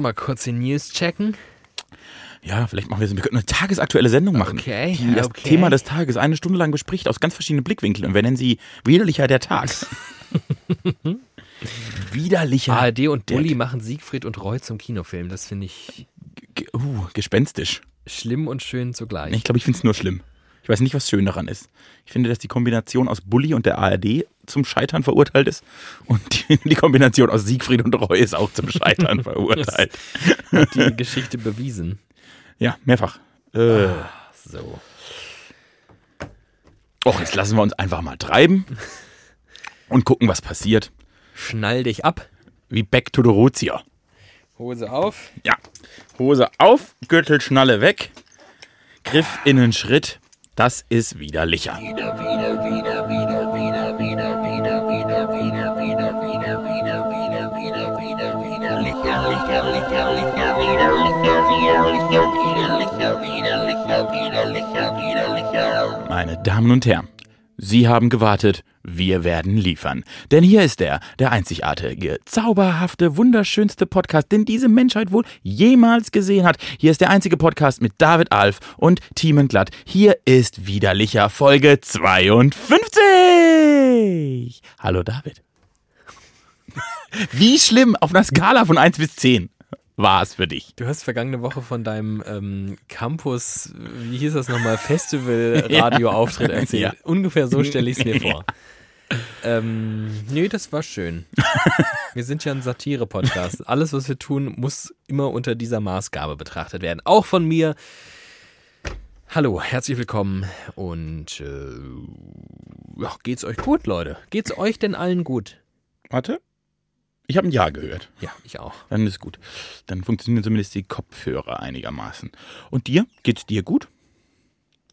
mal kurz die News checken? Ja, vielleicht machen wir so, wir könnten eine tagesaktuelle Sendung machen, Okay, die das okay. Thema des Tages eine Stunde lang bespricht aus ganz verschiedenen Blickwinkeln und wir nennen sie widerlicher der Tag. widerlicher. ARD und Bulli machen Siegfried und Roy zum Kinofilm. Das finde ich Ge- Uh, gespenstisch. schlimm und schön zugleich. Ich glaube, ich finde es nur schlimm. Ich weiß nicht, was schön daran ist. Ich finde, dass die Kombination aus Bully und der ARD zum Scheitern verurteilt ist und die, die Kombination aus Siegfried und Roy ist auch zum Scheitern verurteilt. Hat die Geschichte bewiesen. Ja, mehrfach. Äh, So. Och, jetzt lassen wir uns einfach mal treiben und gucken, was passiert. Schnall dich ab. Wie Back to the Roots hier. Hose auf. Ja. Hose auf, Gürtelschnalle weg, Griff in den Schritt. Das ist widerlicher. Meine Damen und Herren, Sie haben gewartet, wir werden liefern. Denn hier ist er, der einzigartige, zauberhafte, wunderschönste Podcast, den diese Menschheit wohl jemals gesehen hat. Hier ist der einzige Podcast mit David Alf und Thiemen Glatt. Hier ist Widerlicher Folge 52. Hallo David. Wie schlimm auf einer Skala von 1 bis 10 war es für dich? Du hast vergangene Woche von deinem ähm, Campus, wie hieß das nochmal, Festival-Radio-Auftritt erzählt. Ja. Ungefähr so stelle ich es mir vor. Ähm, nee, das war schön. Wir sind ja ein Satire-Podcast. Alles, was wir tun, muss immer unter dieser Maßgabe betrachtet werden. Auch von mir. Hallo, herzlich willkommen und äh, ja, geht's euch gut, Leute? Geht's euch denn allen gut? Warte. Ich habe ein Ja gehört. Ja, ich auch. Dann ist gut. Dann funktionieren zumindest die Kopfhörer einigermaßen. Und dir? Geht's dir gut?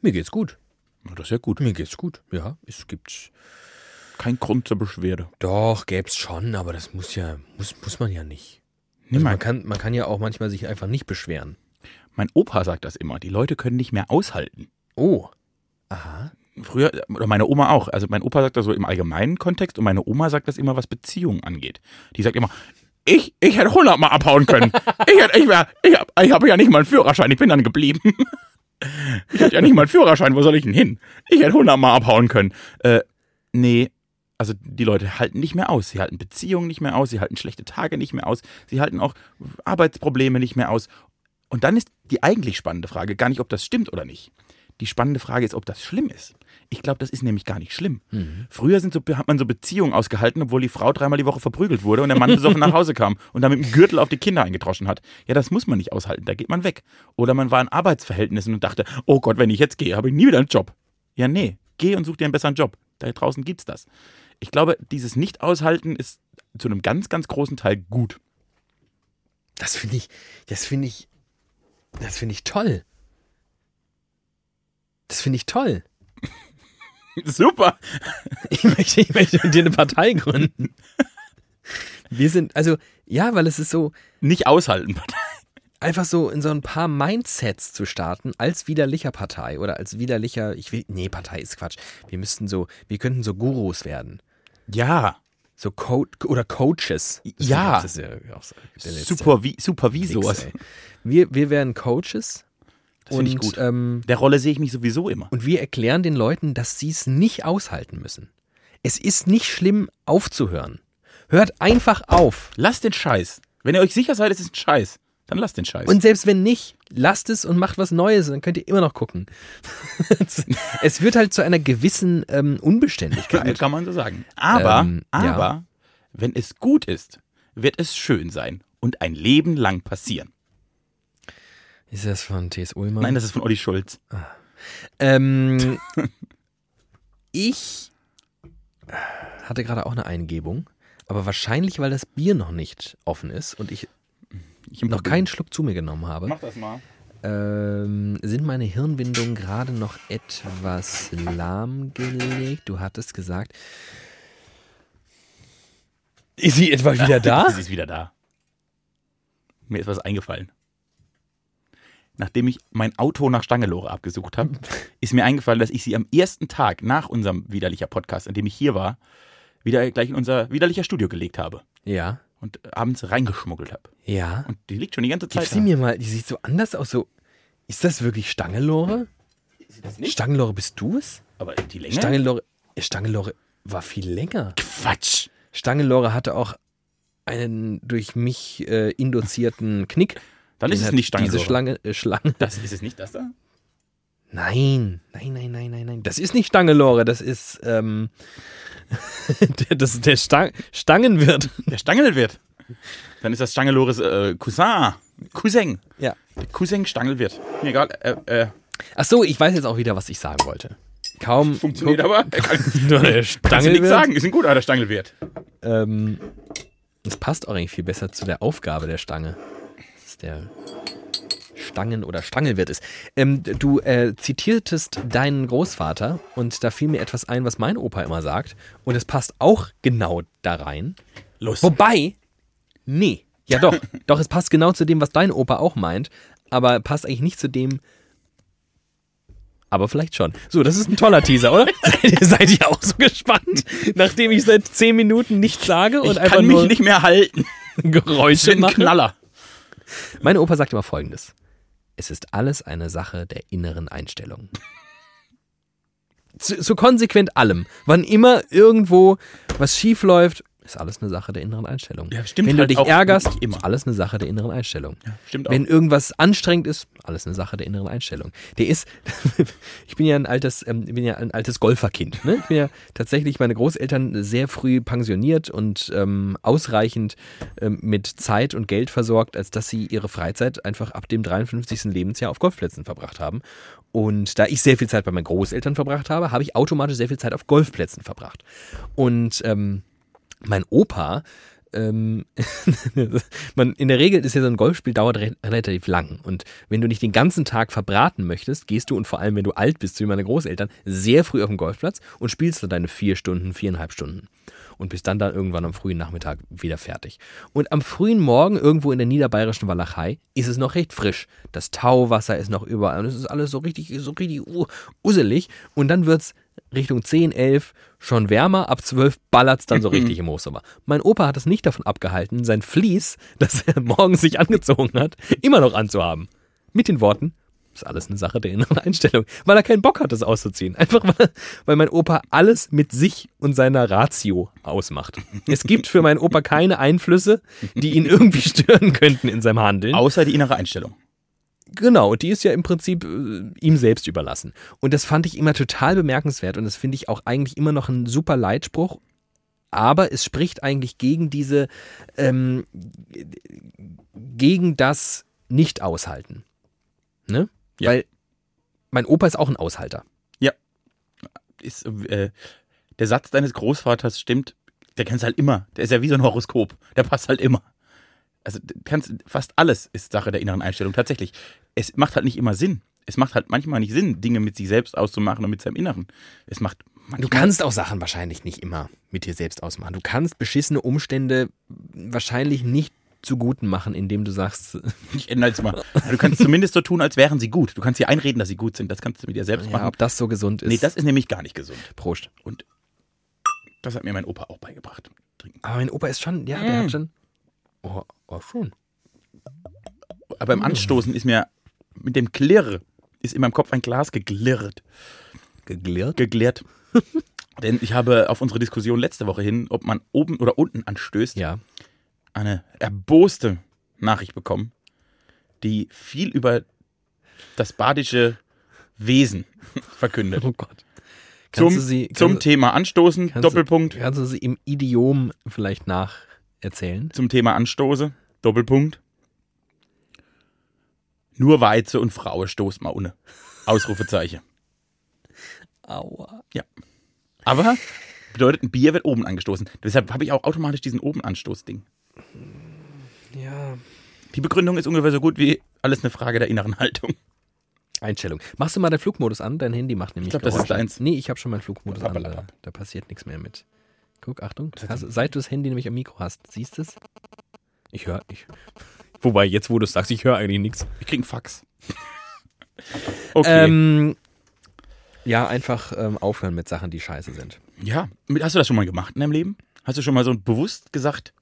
Mir geht's gut. Na, Das ist ja gut. Mir geht's gut. Ja, es gibt Kein Grund zur Beschwerde. Doch, gäb's schon, aber das muss ja, muss, muss man ja nicht. Also man, kann, man kann ja auch manchmal sich einfach nicht beschweren. mein Opa sagt das immer. Die Leute können nicht mehr aushalten. Oh. Aha. Früher, oder meine Oma auch. Also mein Opa sagt das so im allgemeinen Kontext und meine Oma sagt das immer, was Beziehungen angeht. Die sagt immer, ich, ich hätte hundertmal abhauen können. Ich, hätte, ich, wär, ich, hab, ich habe ja nicht mal einen Führerschein, ich bin dann geblieben. Ich hatte ja nicht mal einen Führerschein, wo soll ich denn hin? Ich hätte hundertmal abhauen können. Äh, nee, also die Leute halten nicht mehr aus. Sie halten Beziehungen nicht mehr aus, sie halten schlechte Tage nicht mehr aus, sie halten auch Arbeitsprobleme nicht mehr aus. Und dann ist die eigentlich spannende Frage gar nicht, ob das stimmt oder nicht. Die spannende Frage ist, ob das schlimm ist. Ich glaube, das ist nämlich gar nicht schlimm. Früher sind so, hat man so Beziehungen ausgehalten, obwohl die Frau dreimal die Woche verprügelt wurde und der Mann besoffen nach Hause kam und dann mit dem Gürtel auf die Kinder eingedroschen hat. Ja, das muss man nicht aushalten, da geht man weg. Oder man war in Arbeitsverhältnissen und dachte, oh Gott, wenn ich jetzt gehe, habe ich nie wieder einen Job. Ja, nee, geh und such dir einen besseren Job. Da draußen gibt's das. Ich glaube, dieses Nicht-Aushalten ist zu einem ganz, ganz großen Teil gut. Das finde ich, das finde ich, das finde ich toll. Das finde ich toll. Super. Ich möchte, ich möchte mit dir eine Partei gründen. Wir sind, also, ja, weil es ist so, Nicht aushalten. einfach so in so ein paar Mindsets zu starten als widerlicher Partei oder als widerlicher, ich will, nee, Partei ist Quatsch. Wir müssten so, wir könnten so Gurus werden. Ja. So Co oder Coaches. Das Ja. Das ist ja auch so Supervi Supervi Wichser, sowas. ey. Wir, wir wären Coaches. Das finde ich und, gut. Ähm, Der Rolle sehe ich mich sowieso immer. und wir erklären den Leuten, dass sie es nicht aushalten müssen. Es ist nicht schlimm, aufzuhören. Hört einfach auf. Lasst den Scheiß. Wenn ihr euch sicher seid, es ist ein Scheiß, dann lasst den Scheiß. Und selbst wenn nicht, lasst es und macht was Neues, dann könnt ihr immer noch gucken. es wird halt zu einer gewissen ähm, Unbeständigkeit. kann man so sagen. Aber, Ähm, ja. aber, wenn es gut ist, wird es schön sein und ein Leben lang passieren. Ist das von T.S. Ullmann? Nein, das ist von Olli Schulz. Ähm, ich hatte gerade auch eine Eingebung, aber wahrscheinlich, weil das Bier noch nicht offen ist und ich Ich noch keinen Schluck zu mir genommen habe, Mach das mal. ähm, sind meine Hirnwindungen gerade noch etwas lahmgelegt. Du hattest gesagt. Ist sie etwa wieder da? Sie ist wieder da. Mir ist was eingefallen. Nachdem ich mein Auto nach Stangelore abgesucht habe, ist mir eingefallen, dass ich sie am ersten Tag nach unserem widerlicher Podcast, an dem ich hier war, wieder gleich in unser widerlicher Studio gelegt habe. ja. und abends reingeschmuggelt habe. Ja. Und die liegt schon die ganze Zeit Gib sie da. mir mal, die sieht so anders aus. So, ist das wirklich Stangelore? Ist das nicht? Stangelore, bist du es? Aber die Länge? Stangelore, Stangelore war viel länger. Quatsch. Stangelore hatte auch einen durch mich äh, induzierten Knick. Dann ist es nicht Stangelore. Diese Schlange, äh, Schlange. Das, ist es nicht das da? Nein, nein, nein, nein, nein, nein. Das ist nicht Stangelore, das ist, ähm, der, das ist der Stang, Stangenwirt. Der Stangelwirt. Dann ist das Stangelores äh, Cousin. Cousin. Ja. Der Cousin Stangelwirt. Mir egal. Äh, äh, Ach so, ich weiß jetzt auch wieder, was ich sagen wollte. Kaum funktioniert aber. Er kann, Nur der nichts sagen. Ist ein guter der Stangelwirt. Ähm, das passt auch eigentlich viel besser zu der Aufgabe der Stange. Der Stangen- oder Stangelwirt ist. Ähm, du äh, zitiertest deinen Großvater und da fiel mir etwas ein, was mein Opa immer sagt. Und es passt auch genau da rein. Los. Wobei, nee. Ja doch, doch, es passt genau zu dem, was dein Opa auch meint, aber passt eigentlich nicht zu dem. Aber vielleicht schon. So, das ist ein toller Teaser, oder? seid, ihr, seid ihr auch so gespannt, nachdem ich seit zehn Minuten nichts sage und Ich einfach kann mich nicht mehr halten. Geräusche bin ein mache? Knaller. Mein Opa sagt immer folgendes. Es ist alles eine Sache der inneren Einstellung. Zu konsequent allem. Wann immer irgendwo was schief läuft, ist alles eine Sache der inneren Einstellung. Ja, stimmt Wenn halt du dich auch ärgerst, immer. ist alles eine Sache der inneren Einstellung. Stimmt auch. Wenn irgendwas anstrengend ist, alles eine Sache der inneren Einstellung. Der ist, ich bin ja ein altes, ähm, bin ja ein altes Golferkind. Ne? Ich bin ja tatsächlich meine Großeltern sehr früh pensioniert und ähm, ausreichend ähm, mit Zeit und Geld versorgt, als dass sie ihre Freizeit einfach ab dem 53. Lebensjahr auf Golfplätzen verbracht haben. Und da ich sehr viel Zeit bei meinen Großeltern verbracht habe, habe ich automatisch sehr viel Zeit auf Golfplätzen verbracht. Und ähm, mein Opa, ähm, man, in der Regel ist ja so ein Golfspiel dauert re relativ lang. Und wenn du nicht den ganzen Tag verbraten möchtest, gehst du und vor allem, wenn du alt bist, wie meine Großeltern, sehr früh auf den Golfplatz und spielst dann deine vier Stunden, viereinhalb Stunden. Und bist dann dann irgendwann am frühen Nachmittag wieder fertig. Und am frühen Morgen irgendwo in der niederbayerischen Walachei ist es noch recht frisch. Das Tauwasser ist noch überall und es ist alles so richtig, so richtig uh, usselig. Und dann wird's Richtung 10, 11 schon wärmer, ab 12 ballert's dann so richtig im Hochsommer. Mein Opa hat es nicht davon abgehalten, sein Vlies, das er morgens sich angezogen hat, immer noch anzuhaben. Mit den Worten, ist alles eine Sache der inneren Einstellung, weil er keinen Bock hat, das auszuziehen. Einfach weil, weil mein Opa alles mit sich und seiner Ratio ausmacht. Es gibt für meinen Opa keine Einflüsse, die ihn irgendwie stören könnten in seinem Handeln. Außer die innere Einstellung. Genau, und die ist ja im Prinzip äh, ihm selbst überlassen. Und das fand ich immer total bemerkenswert und das finde ich auch eigentlich immer noch ein super Leitspruch. Aber es spricht eigentlich gegen diese, ähm, gegen das Nicht-Aushalten. Ne? Ja. Weil mein Opa ist auch ein Aushalter. Ist, äh, der Satz deines Großvaters stimmt, der kannst halt immer. Der ist ja wie so ein Horoskop. Der passt halt immer. Also kannst, fast alles ist Sache der inneren Einstellung. Tatsächlich. Es macht halt nicht immer Sinn. Es macht halt manchmal nicht Sinn, Dinge mit sich selbst auszumachen und mit seinem Inneren. Es macht manchmal, Du kannst auch Sachen wahrscheinlich nicht immer mit dir selbst ausmachen. Du kannst beschissene Umstände wahrscheinlich nicht zu Guten machen, indem du sagst, Ich ändere jetzt mal. Du kannst zumindest so tun, als wären sie gut. Du kannst dir einreden, dass sie gut sind. Das kannst du mit dir selbst ja, machen. ob das so gesund ist. Nee, das ist nämlich gar nicht gesund. Prost. Und das hat mir mein Opa auch beigebracht. Trinken. Aber mein Opa ist schon, ja, der Mm. hat schon. Oh, oh schön. Aber beim Anstoßen ist mir mit dem Klirr ist in meinem Kopf ein Glas geglirrt. Geglirrt. Geglirrt. Denn ich habe auf unsere Diskussion letzte Woche hin, ob man oben oder unten anstößt, Ja. eine erboste Nachricht bekommen, die viel über das badische Wesen verkündet. Oh Gott. Zum, Kannst du sie, zum Thema Anstoßen, kannst Doppelpunkt. Du, kannst du sie im Idiom vielleicht nacherzählen? Zum Thema Anstoße, Doppelpunkt. Nur Weize und Frauen stoßt mal ohne. Ausrufezeichen. Aua. Aber bedeutet, ein Bier wird oben angestoßen. Deshalb habe ich auch automatisch diesen oben Anstoß-Ding. Ja. Die Begründung ist ungefähr so gut wie alles eine Frage der inneren Haltung. Einstellung. Machst du mal den Flugmodus an? Dein Handy macht nämlich Ich glaub, das ist deins. Nee, ich habe schon meinen Flugmodus an. Da, da passiert nichts mehr mit. Guck, Achtung. Hast, seit du das Handy nämlich am Mikro hast, siehst du es? Ich höre. Ich, wobei, jetzt wo du es sagst, ich höre eigentlich nichts. Ich krieg einen Fax. Okay. Ähm, ja, einfach ähm, aufhören mit Sachen, die scheiße sind. ja, hast du das schon mal gemacht in deinem Leben? Hast du schon mal so bewusst gesagt,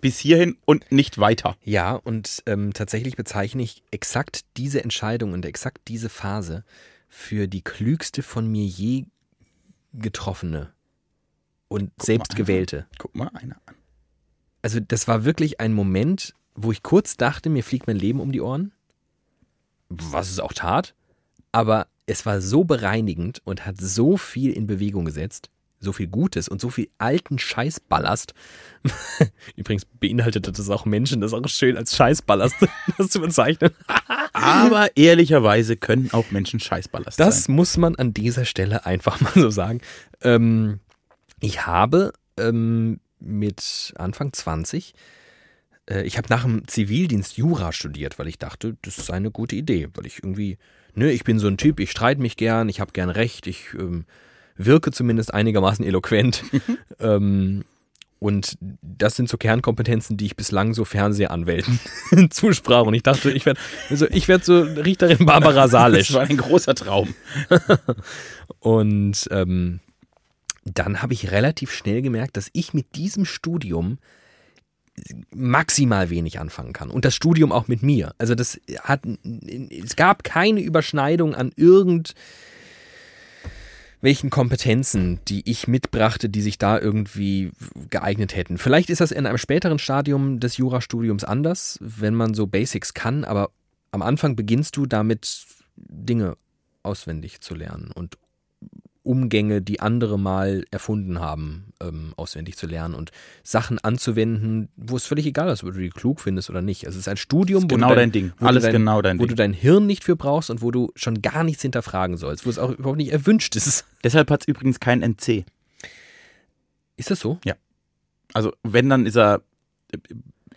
bis hierhin und nicht weiter. Ja, und ähm, tatsächlich bezeichne ich exakt diese Entscheidung und exakt diese Phase für die klügste von mir je getroffene und selbst einer. gewählte. Guck mal einer an. Also das war wirklich ein Moment, wo ich kurz dachte, mir fliegt mein Leben um die Ohren, was es auch tat, aber es war so bereinigend und hat so viel in Bewegung gesetzt, so viel Gutes und so viel alten Scheißballast. Übrigens beinhaltete das auch Menschen, das ist auch schön als Scheißballast das zu bezeichnen. Aber ehrlicherweise können auch Menschen Scheißballast Das sein. muss man an dieser Stelle einfach mal so sagen. Ähm, ich habe ähm, mit Anfang 20, äh, ich habe nach dem Zivildienst Jura studiert, weil ich dachte, das ist eine gute Idee, weil ich irgendwie, ne, ich bin so ein Typ, ich streite mich gern, ich habe gern Recht, ich ähm, wirke zumindest einigermaßen eloquent. ähm, und das sind so Kernkompetenzen, die ich bislang so Fernsehanwälten zusprach. Und ich dachte, ich werde also ich werd so Richterin Barbara Salisch. Das war ein großer Traum. Und ähm, dann habe ich relativ schnell gemerkt, dass ich mit diesem Studium maximal wenig anfangen kann. Und das Studium auch mit mir. Also das hat, es gab keine Überschneidung an irgend welchen Kompetenzen, die ich mitbrachte, die sich da irgendwie geeignet hätten. Vielleicht ist das in einem späteren Stadium des Jurastudiums anders, wenn man so Basics kann, aber am Anfang beginnst du damit, Dinge auswendig zu lernen und Umgänge, die andere mal erfunden haben, ähm, auswendig zu lernen und Sachen anzuwenden, wo es völlig egal ist, ob du die klug findest oder nicht. Also es ist ein Studium, ist wo, genau du dein Ding. wo Alles du dein, genau dein wo Ding. du dein Hirn nicht für brauchst und wo du schon gar nichts hinterfragen sollst, wo es auch überhaupt nicht erwünscht ist. Deshalb hat es übrigens kein NC. Ist das so? Also wenn, dann ist er,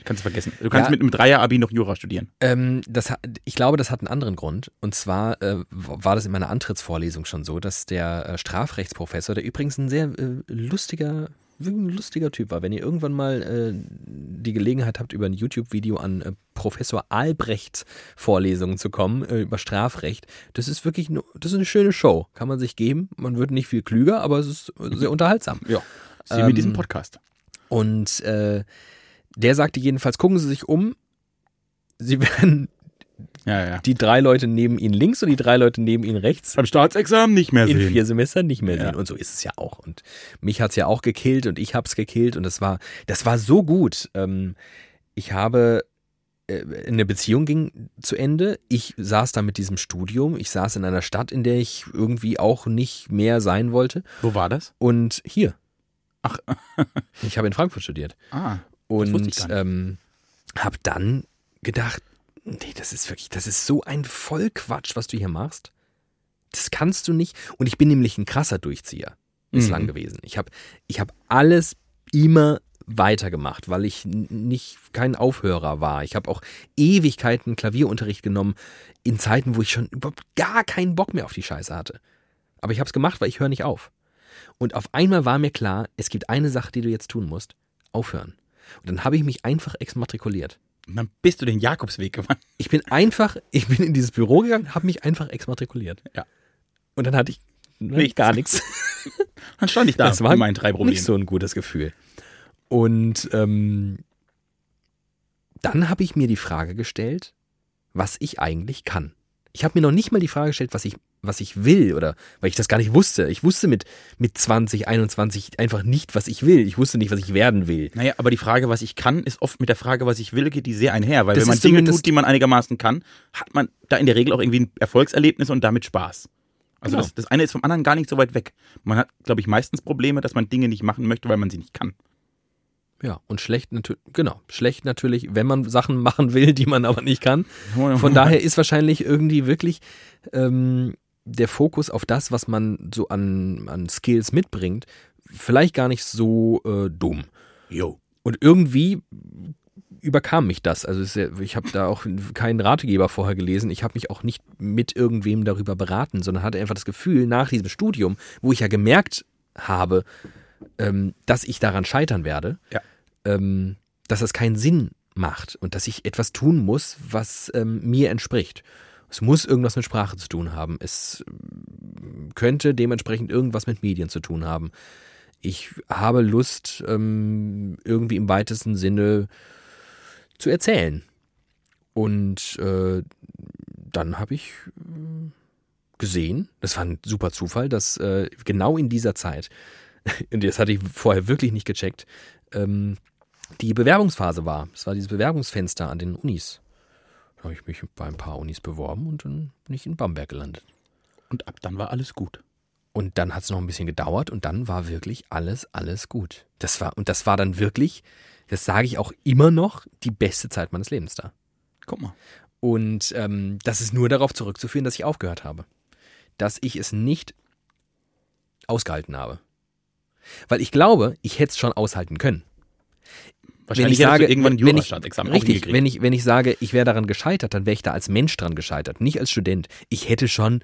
kannst du vergessen. Du kannst Ja. mit einem Dreier-Abi noch Jura studieren. Ähm, das, ich glaube, das hat einen anderen Grund. Und zwar äh, war das in meiner Antrittsvorlesung schon so, dass der äh, Strafrechtsprofessor, der übrigens ein sehr äh, lustiger, ein lustiger Typ war, wenn ihr irgendwann mal äh, die Gelegenheit habt, über ein YouTube-Video an äh, Professor Albrecht Vorlesungen zu kommen, äh, über Strafrecht, das ist wirklich nur, das ist eine schöne Show. Kann man sich geben. Man wird nicht viel klüger, aber es ist sehr unterhaltsam. Ja. Sie Ähm, mit diesem Podcast. Und äh, der sagte jedenfalls, gucken Sie sich um. Sie werden Ja, ja. die drei Leute neben Ihnen links und die drei Leute neben Ihnen rechts Beim Staatsexamen nicht mehr in sehen. vier Semestern nicht mehr Ja. sehen. Und so ist es ja auch. Und mich hat's ja auch gekillt und ich hab's gekillt und das war, das war so gut. Ähm, ich habe äh, eine Beziehung ging zu Ende. Ich saß da mit diesem Studium. Ich saß in einer Stadt, in der ich irgendwie auch nicht mehr sein wollte. Wo war das? Und hier. Ach. Ich habe in Frankfurt studiert. Ah. Und ähm, habe dann gedacht, nee, das ist wirklich, das ist so ein Vollquatsch, was du hier machst. Das kannst du nicht. Und ich bin nämlich ein krasser Durchzieher bislang Mhm. gewesen. Ich habe ich hab alles immer weitergemacht, weil ich nicht kein Aufhörer war. Ich habe auch Ewigkeiten Klavierunterricht genommen in Zeiten, wo ich schon überhaupt gar keinen Bock mehr auf die Scheiße hatte. Aber ich habe es gemacht, weil ich höre nicht auf. Und auf einmal war mir klar, es gibt eine Sache, die du jetzt tun musst. Aufhören. Und dann habe ich mich einfach exmatrikuliert. Und dann bist du den Jakobsweg gewandt. Ich bin einfach, ich bin in dieses Büro gegangen, habe mich einfach exmatrikuliert. Ja. Und dann hatte ich Nichts. gar nichts. Dann stand ich da das war meinen drei Problemen. nicht so ein gutes Gefühl. Und ähm, dann habe ich mir die Frage gestellt, was ich eigentlich kann. Ich habe mir noch nicht mal die Frage gestellt, was ich, was ich will oder weil ich das gar nicht wusste. Ich wusste mit, mit 20, 21 einfach nicht, was ich will. Ich wusste nicht, was ich werden will. Naja, aber die Frage, was ich kann, ist oft mit der Frage, was ich will, geht die sehr einher. Weil Das wenn man Dinge tut, die man einigermaßen kann, hat man da in der Regel auch irgendwie ein Erfolgserlebnis und damit Spaß. Also Genau. das, das eine ist vom anderen gar nicht so weit weg. Man hat, glaube ich, meistens Probleme, dass man Dinge nicht machen möchte, weil man sie nicht kann. Ja, und schlecht natürlich, genau, schlecht natürlich, wenn man Sachen machen will, die man aber nicht kann. Von daher ist wahrscheinlich irgendwie wirklich ähm, der Fokus auf das, was man so an, an Skills mitbringt, vielleicht gar nicht so äh, dumm. Jo. Und irgendwie überkam mich das. Also ich habe da auch keinen Ratgeber vorher gelesen. Ich habe mich auch nicht mit irgendwem darüber beraten, sondern hatte einfach das Gefühl, nach diesem Studium, wo ich ja gemerkt habe, ähm, dass ich daran scheitern werde, Ja. ähm, dass es keinen Sinn macht und dass ich etwas tun muss, was ähm, mir entspricht. Es muss irgendwas mit Sprache zu tun haben. Es ähm, könnte dementsprechend irgendwas mit Medien zu tun haben. Ich habe Lust, ähm, irgendwie im weitesten Sinne zu erzählen. Und äh, dann habe ich äh, gesehen, das war ein super Zufall, dass äh, genau in dieser Zeit, und das hatte ich vorher wirklich nicht gecheckt, ähm, die Bewerbungsphase war. Es war dieses Bewerbungsfenster an den Unis. Da habe ich mich bei ein paar Unis beworben und dann bin ich in Bamberg gelandet. Und ab dann war alles gut. Und dann hat es noch ein bisschen gedauert und dann war wirklich alles, alles gut. Das war, und das war dann wirklich, das sage ich auch immer noch, die beste Zeit meines Lebens da. Guck mal. Und ähm, das ist nur darauf zurückzuführen, dass ich aufgehört habe. Dass ich es nicht ausgehalten habe. Weil ich glaube, ich hätte es schon aushalten können. Wahrscheinlich ich hättest du sage, irgendwann ein wenn ich, Jurastaatsexamen auch richtig, wenn ich, wenn ich sage, ich wäre daran gescheitert, dann wäre ich da als Mensch dran gescheitert, nicht als Student. Ich hätte schon,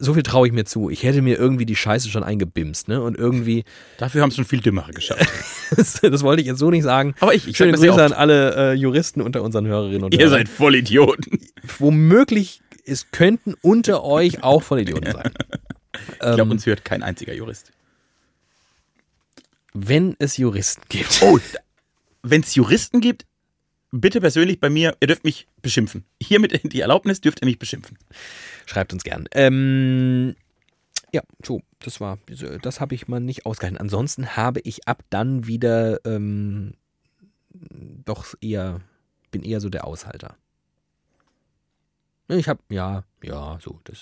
so viel traue ich mir zu, ich hätte mir irgendwie die Scheiße schon eingebimst, ne? Und irgendwie, Dafür haben es schon viel Dümmere geschafft. das, das wollte ich jetzt so nicht sagen. Aber ich, ich Schöne Grüße an alle äh, Juristen unter unseren Hörerinnen und Ihr Hörern. seid Vollidioten. Womöglich, es könnten unter euch auch Vollidioten sein. Ich glaube, Ähm, uns hört kein einziger Jurist. Wenn es Juristen gibt. Oh, wenn es Juristen gibt, bitte persönlich bei mir, ihr dürft mich beschimpfen. Hiermit die Erlaubnis dürft ihr mich beschimpfen. Schreibt uns gern. Ähm, ja, so, das war, das habe ich mal nicht ausgehalten. Ansonsten habe ich ab dann wieder ähm, doch eher, bin eher so der Aushalter. Ich habe, ja, ja, so, das.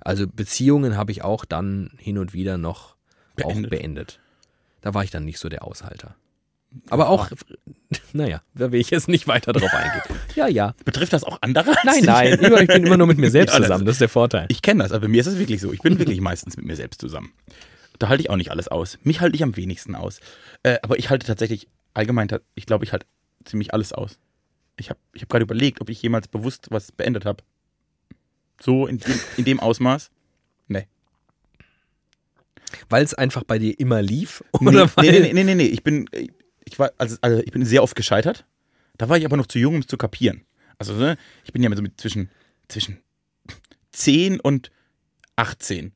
Also Beziehungen habe ich auch dann hin und wieder noch Beendet. auch beendet. Da war ich dann nicht so der Aushalter. Aber auch, naja, da will ich jetzt nicht weiter drauf eingehen. Ja, ja. Betrifft das auch andere? Nein, nein, ich bin immer nur mit mir selbst zusammen, das ist der Vorteil. Ich kenne das, aber bei mir ist es wirklich so. Ich bin wirklich meistens mit mir selbst zusammen. Da halte ich auch nicht alles aus. Mich halte ich am wenigsten aus. Äh, aber ich halte tatsächlich allgemein, ich glaube, ich halte ziemlich alles aus. Ich habe ich hab gerade überlegt, ob ich jemals bewusst was beendet habe. So in, dem- in dem Ausmaß. Nee. Weil es einfach bei dir immer lief? Nee, Oder weil, nee, nee, nee, nee, nee. Ich bin, ich war, also, also ich bin sehr oft gescheitert. Da war ich aber noch zu jung, um es zu kapieren. Also, ne, ich bin ja so mit zwischen, zwischen 10 und 18.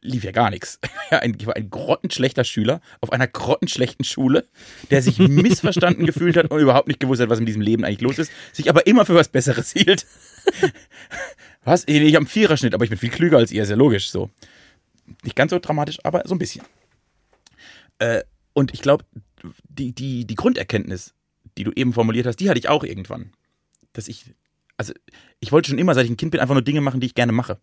Lief ja gar nichts. Ich war ein grottenschlechter Schüler auf einer grottenschlechten Schule, der sich missverstanden gefühlt hat und überhaupt nicht gewusst hat, was in diesem Leben eigentlich los ist, sich aber immer für was Besseres hielt. Was? Ich habe einen Viererschnitt, aber ich bin viel klüger als ihr, ist ja logisch so. Nicht ganz so dramatisch, aber so ein bisschen. Äh, und ich glaube, die, die, die Grunderkenntnis, die du eben formuliert hast, die hatte ich auch irgendwann. Dass ich, also ich wollte schon immer, seit ich ein Kind bin, einfach nur Dinge machen, die ich gerne mache.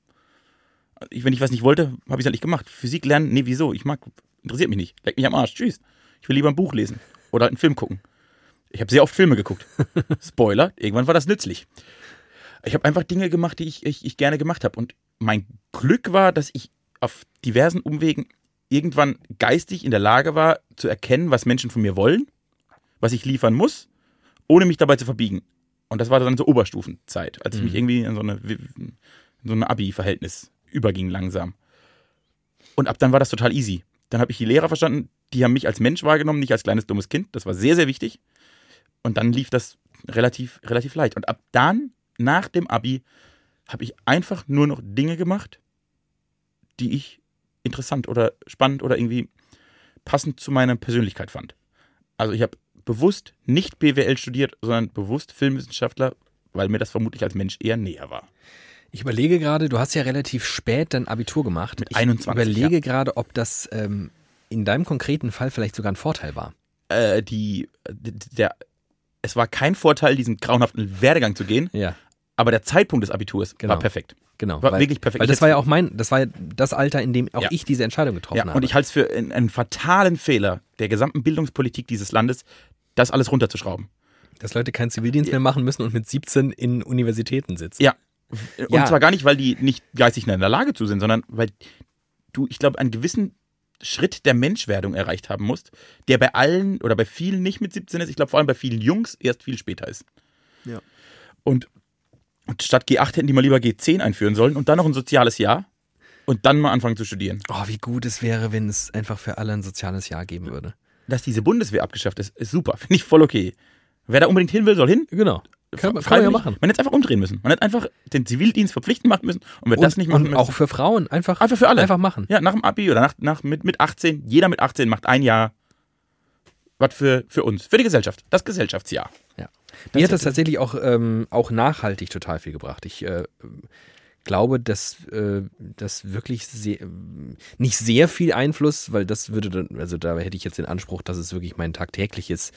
Ich, wenn ich was nicht wollte, habe ich es halt nicht gemacht. Physik lernen, nee, wieso? Ich mag, interessiert mich nicht. Leck mich am Arsch, tschüss. Ich will lieber ein Buch lesen oder halt einen Film gucken. Ich habe sehr oft Filme geguckt. Spoiler, irgendwann war das nützlich. Ich habe einfach Dinge gemacht, die ich, ich, ich gerne gemacht habe. Und mein Glück war, dass ich auf diversen Umwegen irgendwann geistig in der Lage war, zu erkennen, was Menschen von mir wollen, was ich liefern muss, ohne mich dabei zu verbiegen. Und das war dann so Oberstufenzeit, als ich Mhm. mich irgendwie in so eine, in so ein Abi-Verhältnis überging langsam. Und ab dann war das total easy. Dann habe ich die Lehrer verstanden, die haben mich als Mensch wahrgenommen, nicht als kleines dummes Kind. Das war sehr, sehr wichtig. Und dann lief das relativ, relativ leicht. Und ab dann, nach dem Abi, habe ich einfach nur noch Dinge gemacht, die ich interessant oder spannend oder irgendwie passend zu meiner Persönlichkeit fand. Also ich habe bewusst nicht BWL studiert, sondern bewusst Filmwissenschaftler, weil mir das vermutlich als Mensch eher näher war. Ich überlege gerade, du hast ja relativ spät dein Abitur gemacht. Mit ich 21, überlege gerade, ob das ähm, in deinem konkreten Fall vielleicht sogar ein Vorteil war. Äh, die, der, es war kein Vorteil, diesen grauenhaften Werdegang zu gehen, Ja, aber der Zeitpunkt des Abiturs Genau. war perfekt. Genau. War weil, wirklich perfekt. Weil das war ja auch mein, das war ja das Alter, in dem auch Ja. ich diese Entscheidung getroffen Ja, habe. und ich halte es für einen, einen fatalen Fehler der gesamten Bildungspolitik dieses Landes, das alles runterzuschrauben. dass Leute keinen Zivildienst mehr machen müssen und mit 17 in Universitäten sitzen. Ja. Und Ja. zwar gar nicht, weil die nicht geistig in der Lage zu sind, sondern weil du, ich glaube, einen gewissen Schritt der Menschwerdung erreicht haben musst, der bei allen oder bei vielen nicht mit 17 ist. Ich glaube, vor allem bei vielen Jungs erst viel später ist. Ja. Und, und statt G8 hätten die mal lieber G10 einführen sollen und dann noch ein soziales Jahr und dann mal anfangen zu studieren. Oh, wie gut es wäre, wenn es einfach für alle ein soziales Jahr geben würde. Dass diese Bundeswehr abgeschafft ist, ist super. Finde ich voll okay. Wer da unbedingt hin will, soll hin. Genau. Kann, man- kann man ja machen. Man hätte einfach umdrehen müssen. Man hätte einfach den Zivildienst verpflichtend machen müssen. Und wer das nicht machen und müssen. auch für Frauen einfach, Einfach für alle. Einfach machen. Ja, nach dem Abi oder nach, nach, mit, mit 18. Jeder mit 18 macht ein Jahr was für, für uns, für die Gesellschaft. Das Gesellschaftsjahr. Ja. Mir hat das tatsächlich auch, ähm, auch nachhaltig total viel gebracht. Ich äh, glaube, dass äh, das wirklich sehr, nicht sehr viel Einfluss, weil das würde dann, also da hätte ich jetzt den Anspruch, dass es wirklich mein tagtägliches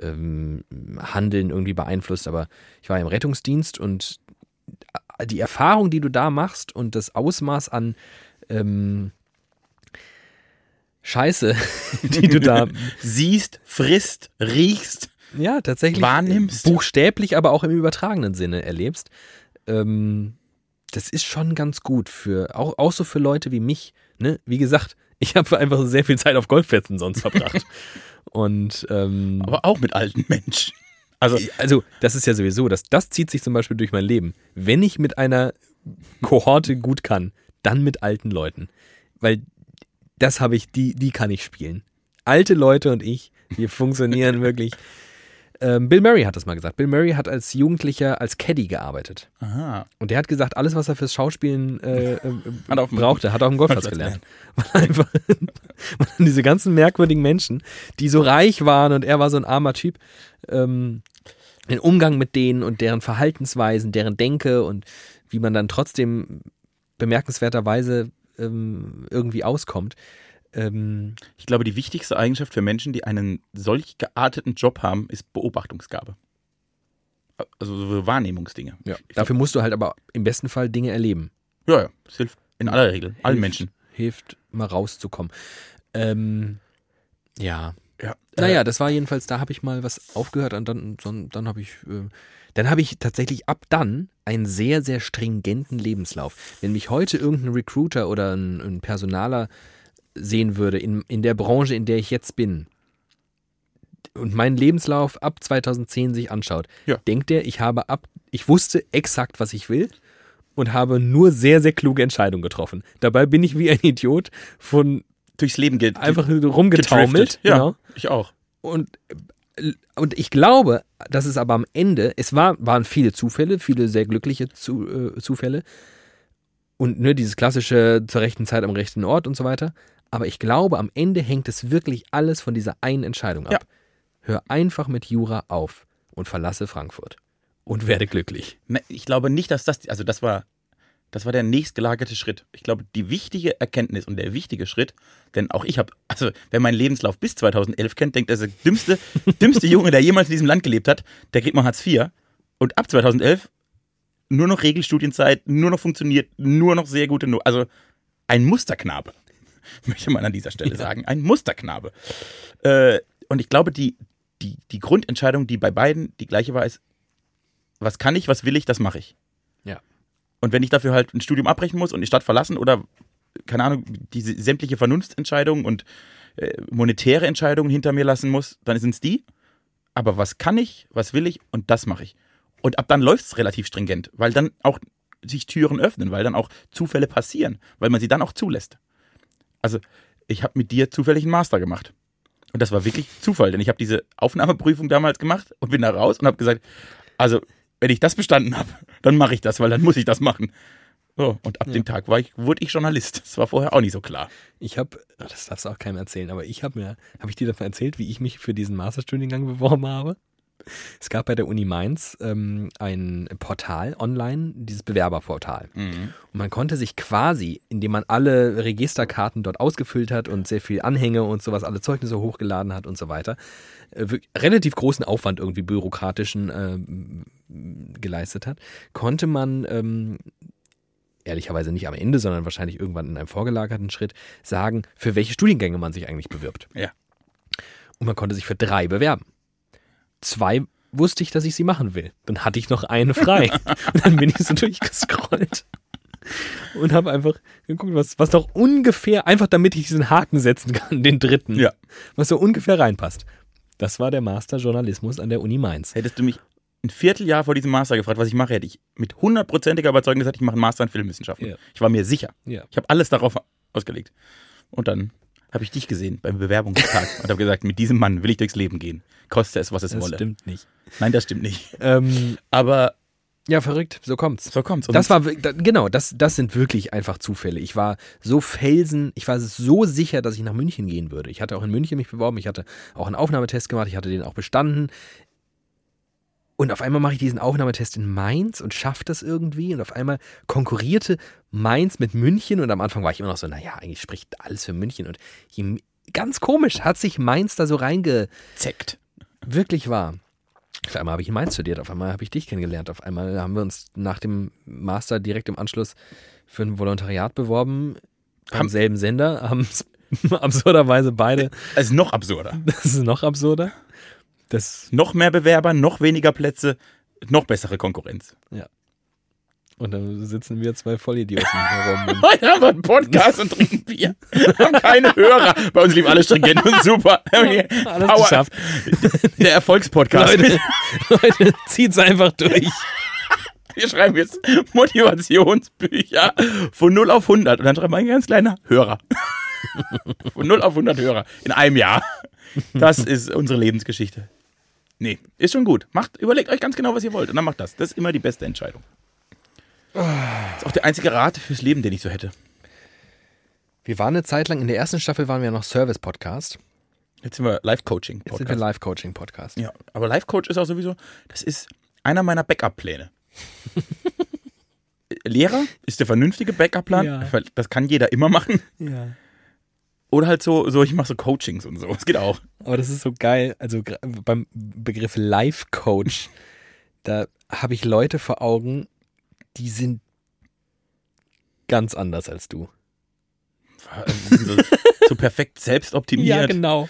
ähm, Handeln irgendwie beeinflusst. Aber ich war im Rettungsdienst und die Erfahrung, die du da machst und das Ausmaß an ähm, Scheiße, die du da Siehst, frisst, riechst. Ja, tatsächlich wahrnimmst. äh, buchstäblich, aber auch im übertragenen Sinne erlebst. Ähm, das ist schon ganz gut für auch, auch so für Leute wie mich. Ne? Wie gesagt, ich habe einfach sehr viel Zeit auf Golfplätzen sonst verbracht. Und ähm, Aber auch mit alten Menschen. Also, also das ist ja sowieso, das, das zieht sich zum Beispiel durch mein Leben. Wenn ich mit einer Kohorte gut kann, dann mit alten Leuten. Weil das habe ich, die, die kann ich spielen. Alte Leute und ich, wir funktionieren wirklich. Ähm, Bill Murray hat das mal gesagt. Bill Murray hat als Jugendlicher als Caddy gearbeitet. aha. Und der hat gesagt, alles, was er fürs Schauspielen äh, äh, Hat auf dem- brauchte, hat er auf dem Golfplatz gelernt. Weil einfach diese ganzen merkwürdigen Menschen, die so reich waren und er war so ein armer Typ, ähm, den Umgang mit denen und deren Verhaltensweisen, deren Denke und wie man dann trotzdem bemerkenswerterweise ähm, irgendwie auskommt. Ähm, Ich glaube, die wichtigste Eigenschaft für Menschen, die einen solch gearteten Job haben, ist Beobachtungsgabe. Also so Wahrnehmungsdinge. ja. Ich Dafür musst du halt aber im besten Fall Dinge erleben. Ja, ja, das hilft in aller Regel, allen Hilft- Menschen. Hilft, mal rauszukommen. Ähm, ja. Ja. Naja, das war jedenfalls, da habe ich mal was aufgehört und dann, dann, dann habe ich, äh, dann habe ich tatsächlich ab dann einen sehr, sehr stringenten Lebenslauf. Wenn mich heute irgendein Recruiter oder ein, ein Personaler sehen würde in, in der Branche, in der ich jetzt bin und meinen Lebenslauf ab 2010 sich anschaut, Ja. denkt er, ich habe ab, ich wusste exakt, was ich will und habe nur sehr, sehr kluge Entscheidungen getroffen. Dabei bin ich wie ein Idiot von Durchs Leben geht einfach rumgetaumelt. Ja, Genau. ich auch. Und, und ich glaube, dass es aber am Ende, es war, waren viele Zufälle, viele sehr glückliche zu, äh, Zufälle. Und ne, dieses klassische zur rechten Zeit am rechten Ort und so weiter. Aber ich glaube, am Ende hängt es wirklich alles von dieser einen Entscheidung ab. Ja. Hör einfach mit Jura auf und verlasse Frankfurt. Und werde glücklich. Ich glaube nicht, dass das, also das war, das war der nächstgelagerte Schritt. Ich glaube, die wichtige Erkenntnis und der wichtige Schritt, denn auch ich habe, also wer meinen Lebenslauf bis 2011 kennt, denkt, er ist der dümmste, dümmste Junge, der jemals in diesem Land gelebt hat, der kriegt mal Hartz IV. Und ab 2011 nur noch Regelstudienzeit, nur noch funktioniert, nur noch sehr gute. Also ein Musterknabe, möchte man an dieser Stelle sagen. Ein Musterknabe. Äh, und ich glaube, die, die, die Grundentscheidung, die bei beiden die gleiche war, ist, was kann ich, was will ich, das mache ich. Ja. Und wenn ich dafür halt ein Studium abbrechen muss und die Stadt verlassen oder, keine Ahnung, diese sämtliche Vernunftentscheidungen und äh, monetäre Entscheidungen hinter mir lassen muss, dann sind es die. Aber was kann ich, was will ich und das mache ich. Und ab dann läuft es relativ stringent, weil dann auch sich Türen öffnen, weil dann auch Zufälle passieren, weil man sie dann auch zulässt. Also ich habe mit dir zufällig einen Master gemacht. Und das war wirklich Zufall, denn ich habe diese Aufnahmeprüfung damals gemacht und bin da raus und habe gesagt, also wenn ich das bestanden habe, dann mache ich das, weil dann muss ich das machen. So, und ab Ja. dem Tag war ich, wurde ich Journalist. Das war vorher auch nicht so klar. Ich habe, das darfst du auch keinem erzählen, aber ich habe mir, habe ich dir davon erzählt, wie ich mich für diesen Masterstudiengang beworben habe? Es gab bei der Uni Mainz ähm, ein Portal online, dieses Bewerberportal. Und man konnte sich quasi, indem man alle Registerkarten dort ausgefüllt hat und sehr viel Anhänge und sowas, alle Zeugnisse hochgeladen hat und so weiter, äh, relativ großen Aufwand irgendwie bürokratischen ähm, geleistet hat, konnte man ähm, ehrlicherweise nicht am Ende, sondern wahrscheinlich irgendwann in einem vorgelagerten Schritt sagen, für welche Studiengänge man sich eigentlich bewirbt. Ja. Und man konnte sich für drei bewerben. Zwei wusste ich, dass ich sie machen will. Dann hatte ich noch eine frei. Und dann bin ich so durchgescrollt. Und habe einfach geguckt, was, was doch ungefähr, einfach damit ich diesen Haken setzen kann, den dritten, Ja. was so ungefähr reinpasst. Das war der Master Journalismus an der Uni Mainz. Hättest du mich ein Vierteljahr vor diesem Master gefragt, was ich mache, hätte ich mit hundertprozentiger Überzeugung gesagt, ich mache einen Master in Filmwissenschaften. Ja. Ich war mir sicher. Ja. Ich habe alles darauf ausgelegt. Und dann habe ich dich gesehen beim Bewerbungstag und habe gesagt, mit diesem Mann will ich durchs Leben gehen. Koste es, was es Das wolle. stimmt nicht. Nein, das stimmt nicht. Ähm, Aber ja, verrückt, so kommt's. so kommt's. Und Das war, genau, das, das sind wirklich einfach Zufälle. Ich war so felsen, ich war so sicher, dass ich nach München gehen würde. Ich hatte auch in München mich beworben, ich hatte auch einen Aufnahmetest gemacht, ich hatte den auch bestanden. Und auf einmal mache ich diesen Aufnahmetest in Mainz und schaffe das irgendwie. Und auf einmal konkurrierte Mainz mit München. Und am Anfang war ich immer noch so, naja, eigentlich spricht alles für München. Und je, ganz komisch hat sich Mainz da so reinge, zeckt. Wirklich wahr. Auf einmal habe ich in Mainz studiert, auf einmal habe ich dich kennengelernt, auf einmal haben wir uns nach dem Master direkt im Anschluss für ein Volontariat beworben, am selben Sender, haben es absurderweise beide, Es ist noch absurder. das ist noch absurder. Das, Noch mehr Bewerber, noch weniger Plätze, noch bessere Konkurrenz. und dann sitzen wir zwei Vollidioten herum. Heute haben wir einen Podcast und trinken Bier. haben keine Hörer. Bei uns lief alles stringent und super. alles Power- geschafft. Der Erfolgspodcast. Leute, Leute zieht's einfach durch. Wir schreiben jetzt Motivationsbücher von 0 auf 100 und dann schreiben wir ein ganz kleiner Hörer. Von 0 auf 100 Hörer in einem Jahr. Das ist unsere Lebensgeschichte. Nee, ist schon gut. Macht, überlegt euch ganz genau, was ihr wollt und dann macht das. Das ist immer die beste Entscheidung. ist auch der einzige Rat fürs Leben, den ich so hätte. Wir waren eine Zeit lang, in der ersten Staffel waren wir noch Service-Podcast. Jetzt sind wir Live-Coaching. Jetzt sind wir Live-Coaching-Podcast. Ja, aber Life-Coach ist auch sowieso, das ist einer meiner Backup-Pläne. Lehrer ist der vernünftige Backup-Plan, Ja. weil das kann jeder immer machen. Ja. Oder halt so, so ich mache so Coachings und so. Das geht auch. Aber das ist so geil. Also beim Begriff Life Coach, da habe ich Leute vor Augen, die sind ganz anders als du. So, so perfekt selbstoptimiert. genau.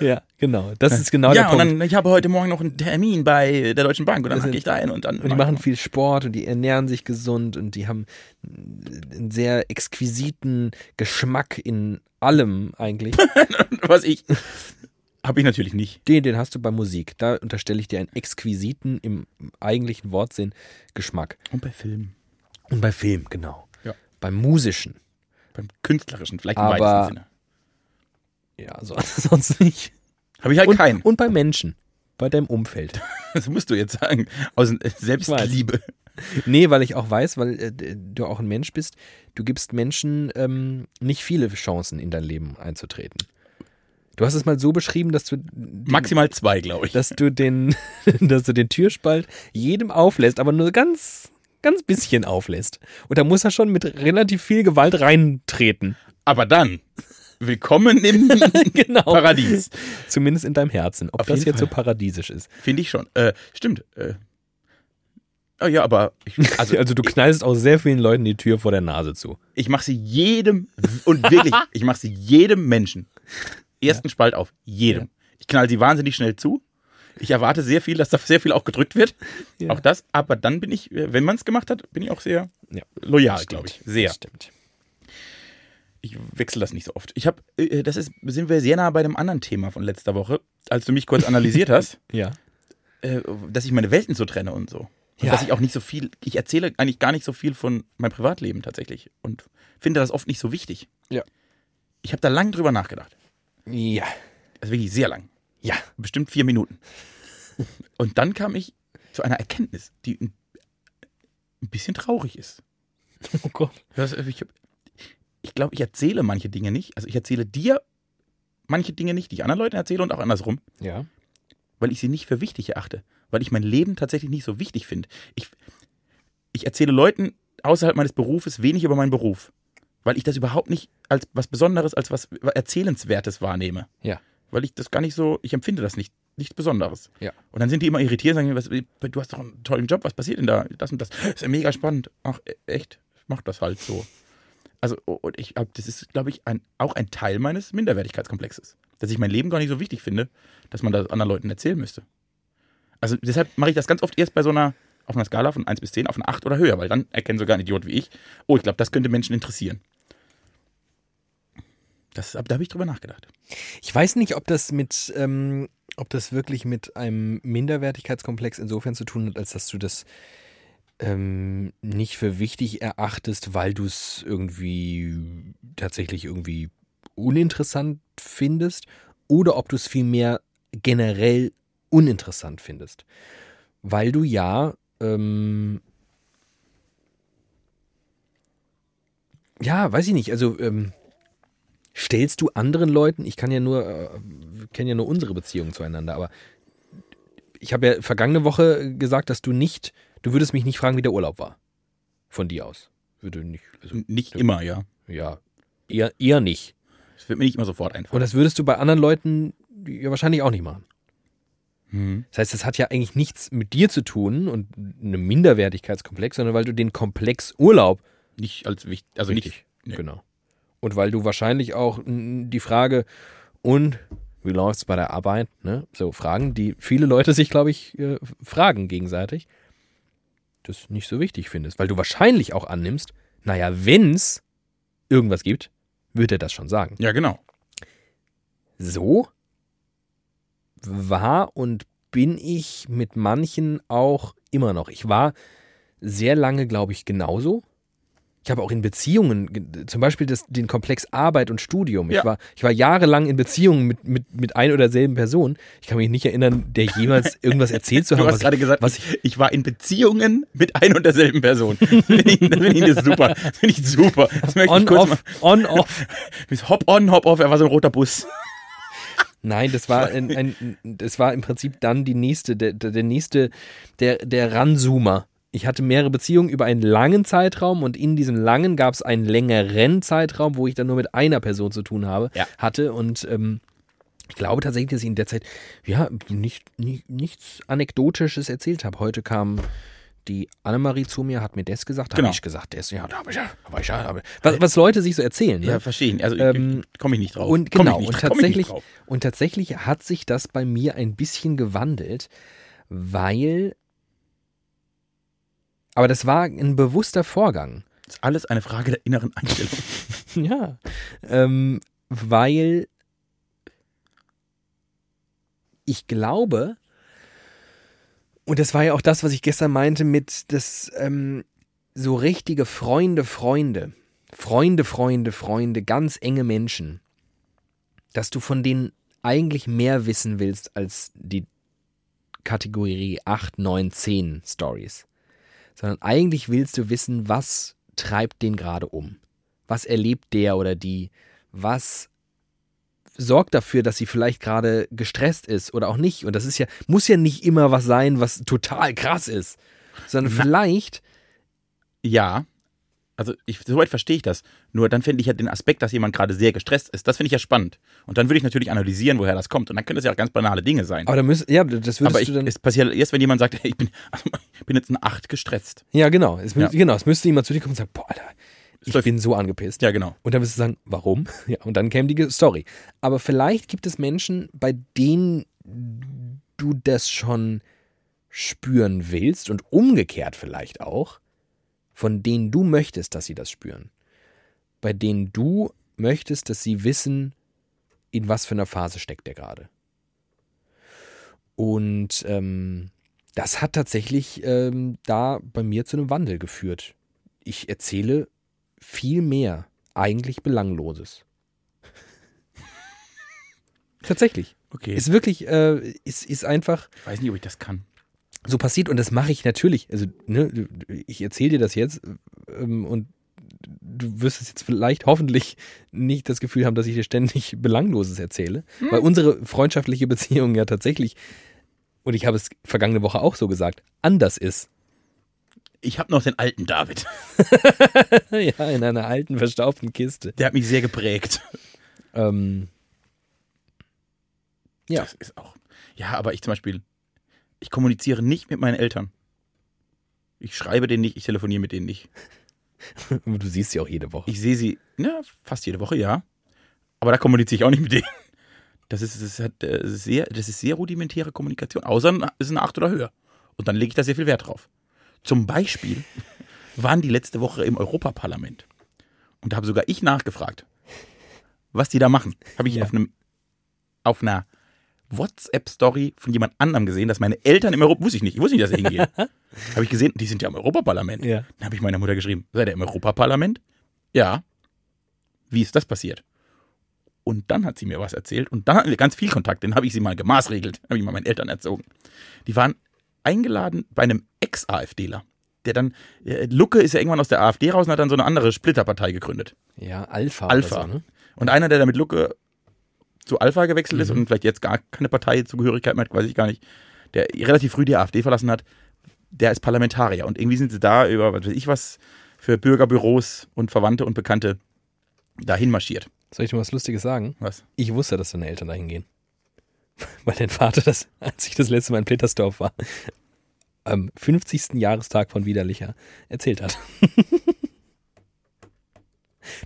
Ja, genau. Das ist genau ja, der und Punkt. dann, ich habe heute Morgen noch einen Termin bei der Deutschen Bank und dann gehe ich da hin und dann. Und die machen viel Sport und die ernähren sich gesund und die haben einen sehr exquisiten Geschmack in allem eigentlich. was ich. Habe ich natürlich nicht. Den, den hast du bei Musik. Da unterstelle ich dir einen exquisiten, im eigentlichen Wortsinn, Geschmack. Und bei Filmen. Und bei Film, genau. Ja. Beim musischen. Beim künstlerischen, vielleicht im Aber- weitesten Sinne. Ja, so, sonst nicht. Habe ich halt Und, keinen. und bei Menschen. Bei deinem Umfeld. Das musst du jetzt sagen. Aus Selbstliebe. Nee, weil ich auch weiß, weil äh, du auch ein Mensch bist, du gibst Menschen ähm, nicht viele Chancen in dein Leben einzutreten. Du hast es mal so beschrieben, dass du die, Maximal zwei, glaube ich. dass du den, dass du den Türspalt jedem auflässt, aber nur ganz, ganz bisschen auflässt. Und da muss er schon mit relativ viel Gewalt reintreten. Aber dann, willkommen im Genau. Paradies. Zumindest in deinem Herzen. Ob Auf das jetzt so Fall. paradiesisch ist. Finde ich schon. Äh, stimmt. Äh, oh ja, aber ich, also, Also du knallst auch sehr vielen Leuten die Tür vor der Nase zu. ich mache sie jedem, und wirklich, ich mache sie jedem Menschen. Ersten Spalt auf. Jedem. Ich knall sie wahnsinnig schnell zu. Ich erwarte sehr viel, dass da sehr viel auch gedrückt wird. Ja. Auch das. Aber dann bin ich, äh, wenn man es gemacht hat, bin ich auch sehr Ja. loyal, glaube ich. Sehr. Stimmt. Ich wechsle das nicht so oft. Ich habe, äh, das ist, sind wir sehr nah bei dem anderen Thema von letzter Woche, als du mich kurz analysiert hast, Ja. äh, dass ich meine Welten so trenne und so. Und Ja. dass ich auch nicht so viel, ich erzähle eigentlich gar nicht so viel von meinem Privatleben tatsächlich und finde das oft nicht so wichtig. Ja. Ich habe da lang drüber nachgedacht. Ja. Also wirklich sehr lang. Ja. Bestimmt vier Minuten. Und dann kam ich zu einer Erkenntnis, die ein, bisschen traurig ist. Oh Gott. Ich ich glaube, ich erzähle manche Dinge nicht. Also ich erzähle dir manche Dinge nicht, die ich anderen Leuten erzähle und auch andersrum, Ja. weil ich sie nicht für wichtig erachte. Weil ich mein Leben tatsächlich nicht so wichtig finde. Ich, ich erzähle Leuten außerhalb meines Berufes wenig über meinen Beruf. Weil ich das überhaupt nicht als was Besonderes, als was Erzählenswertes wahrnehme. Ja. Weil ich das gar nicht so, ich empfinde das nicht, nichts Besonderes. Ja. Und dann sind die immer irritiert und sagen, was, du hast doch einen tollen Job, was passiert denn da? Das und das. Das ist ja mega spannend. Ach, e- echt? Ich mach das halt so. Also, und ich hab, das ist, glaube ich, ein, auch ein Teil meines Minderwertigkeitskomplexes. Dass ich mein Leben gar nicht so wichtig finde, dass man das anderen Leuten erzählen müsste. Also deshalb mache ich das ganz oft erst bei so einer, auf einer Skala von 1 bis 10, auf eine 8 oder höher, weil dann erkennen sogar ein Idiot wie ich, oh, ich glaube, das könnte Menschen interessieren. Das, da habe ich drüber nachgedacht. Ich weiß nicht, ob das mit, ähm, ob das wirklich mit einem Minderwertigkeitskomplex insofern zu tun hat, als dass du das ähm, nicht für wichtig erachtest, weil du es irgendwie tatsächlich irgendwie uninteressant findest oder ob du es vielmehr generell uninteressant findest. Weil du ja, ähm, ja, weiß ich nicht, also ähm, stellst du anderen Leuten, ich kann ja nur, äh, kenne ja nur unsere Beziehung zueinander, aber ich habe ja vergangene Woche gesagt, dass du nicht, du würdest mich nicht fragen, wie der Urlaub war. Von dir aus. Würde nicht, also, Nicht immer, ja. ja, eher, eher nicht. Das wird mir nicht immer sofort einfallen. Und das würdest du bei anderen Leuten ja wahrscheinlich auch nicht machen. Mhm. Das heißt, das hat ja eigentlich nichts mit dir zu tun und einem Minderwertigkeitskomplex, sondern weil du den Komplex Urlaub Nicht als wichtig, also nicht. Nee. Genau. Und weil du wahrscheinlich auch die Frage, und wie läuft's bei der Arbeit, ne? So Fragen, die viele Leute sich, glaube ich, äh, fragen gegenseitig, das nicht so wichtig findest. Weil du wahrscheinlich auch annimmst, naja, wenn's irgendwas gibt, wird er das schon sagen. Ja, genau. So war und bin ich mit manchen auch immer noch. Ich war sehr lange, glaube ich, genauso. Ich habe auch in Beziehungen, ge- zum Beispiel das, den Komplex Arbeit und Studium. Ich, Ja. war, ich war jahrelang in Beziehungen mit, mit, mit ein oder selben Person. Ich kann mich nicht erinnern, der jemals irgendwas erzählt zu Du haben. hast was gerade ich, gesagt, was ich, ich war in Beziehungen mit ein und derselben Person. Das finde ich, das finde ich das super. Das finde ich super. Das ich on, kurz off, on, off. mal. Hop on, hop off. Er war so ein roter Bus. Nein, das war ein, ein, das war im Prinzip dann die nächste, der, der der nächste, der, der Ranzoomer. Ich hatte mehrere Beziehungen über einen langen Zeitraum und in diesem langen gab es einen längeren Zeitraum, wo ich dann nur mit einer Person zu tun habe, Ja. hatte und ähm, ich glaube tatsächlich, dass ich in der Zeit ja nicht, nicht, nichts Anekdotisches erzählt habe. Heute kam die Annemarie zu mir, hat mir das gesagt, habe Genau. ich gesagt, das, ja, da habe ich ja, da war ich ja, hab ich- was, was Leute sich so erzählen. Ne? Ja, verstehe ich. Also Ähm, komme ich nicht drauf. Und genau, ich nicht, und tatsächlich, drauf. und tatsächlich hat sich das bei mir ein bisschen gewandelt, weil, aber das war ein bewusster Vorgang. Das ist alles eine Frage der inneren Einstellung. Ja, ähm, weil ich glaube, und das war ja auch das, was ich gestern meinte mit das ähm, so richtige Freunde, Freunde, Freunde, Freunde, Freunde, ganz enge Menschen, dass du von denen eigentlich mehr wissen willst als die Kategorie 8, 9, 10 Stories. Sondern eigentlich willst du wissen, was treibt den gerade um. Was erlebt der oder die? Was sorgt dafür, dass sie vielleicht gerade gestresst ist oder auch nicht? Und das ist ja, muss ja nicht immer was sein, was total krass ist. Sondern Na- vielleicht, Ja. Also ich, soweit verstehe ich das. Nur dann finde ich ja den Aspekt, dass jemand gerade sehr gestresst ist, das finde ich ja spannend. Und dann würde ich natürlich analysieren, woher das kommt. Und dann können das ja auch ganz banale Dinge sein. aber da müssen, ja, das würdest Aber ich, du dann. es passiert erst, wenn jemand sagt, ich bin, also, ich bin jetzt eine 8 gestresst. ja, genau. Es, Ja. Genau, es müsste jemand zu dir kommen und sagen, boah, Alter, ich läuft- bin so angepisst. Ja, genau. Und dann wirst du sagen, warum? Ja, und dann käme die Story. Aber vielleicht gibt es Menschen, bei denen du das schon spüren willst und umgekehrt vielleicht auch, von denen du möchtest, dass sie das spüren. Bei denen du möchtest, dass sie wissen, in was für einer Phase steckt der gerade. Und ähm, das hat tatsächlich ähm, da bei mir zu einem Wandel geführt. Ich erzähle viel mehr eigentlich Belangloses. Tatsächlich. Okay. Ist wirklich, äh, ist, ist einfach ich weiß nicht, ob ich das kann. So passiert und das mache ich natürlich. Also, ne, ich erzähle dir das jetzt ähm, und du wirst es jetzt vielleicht hoffentlich nicht das Gefühl haben, dass ich dir ständig Belangloses erzähle, weil unsere freundschaftliche Beziehung ja tatsächlich, und ich habe es vergangene Woche auch so gesagt, anders ist. Ich habe noch den alten David. ja, in einer alten, verstaubten Kiste. Der hat mich sehr geprägt. Ähm, Ja. Das ist auch. Ja, aber ich zum Beispiel, ich kommuniziere nicht mit meinen Eltern. Ich schreibe denen nicht, ich telefoniere mit denen nicht. du siehst sie auch jede Woche. Ich sehe sie, ja, fast jede Woche, ja. Aber da kommuniziere ich auch nicht mit denen. Das ist, das hat, äh, sehr, das ist sehr rudimentäre Kommunikation. Außer es ist eine 8 oder höher. Und dann lege ich da sehr viel Wert drauf. Zum Beispiel waren die letzte Woche im Europaparlament. Und da habe sogar ich nachgefragt, was die da machen. Habe ich Ja. auf einem auf einer WhatsApp-Story von jemand anderem gesehen, dass meine Eltern im Europa, wusste ich nicht, ich wusste nicht, dass sie hingehen. habe ich gesehen, die sind ja im Europaparlament. Ja. Dann habe ich meiner Mutter geschrieben, seid ihr im Europaparlament? Ja. Wie ist das passiert? Und dann hat sie mir was erzählt und dann hatten wir ganz viel Kontakt. Den habe ich sie mal gemaßregelt, habe ich mal meinen Eltern erzogen. Die waren eingeladen bei einem Ex-AfDler. Der dann, äh, Lucke ist ja irgendwann aus der AfD raus und hat dann so eine andere Splitterpartei gegründet. Ja, Alpha. Alpha. So, ne? Und einer, der da mit Lucke zu Alpha gewechselt ist Mhm. und vielleicht jetzt gar keine Parteizugehörigkeit mehr hat, weiß ich gar nicht, der relativ früh die AfD verlassen hat, der ist Parlamentarier. Und irgendwie sind sie da über, was weiß ich was, für Bürgerbüros und Verwandte und Bekannte dahin marschiert. Soll ich dir was Lustiges sagen? Was? Ich wusste, dass deine Eltern dahin gehen. Weil dein Vater das, als ich das letzte Mal in Plittersdorf war, am 50. Jahrestag von Widerlicher erzählt hat.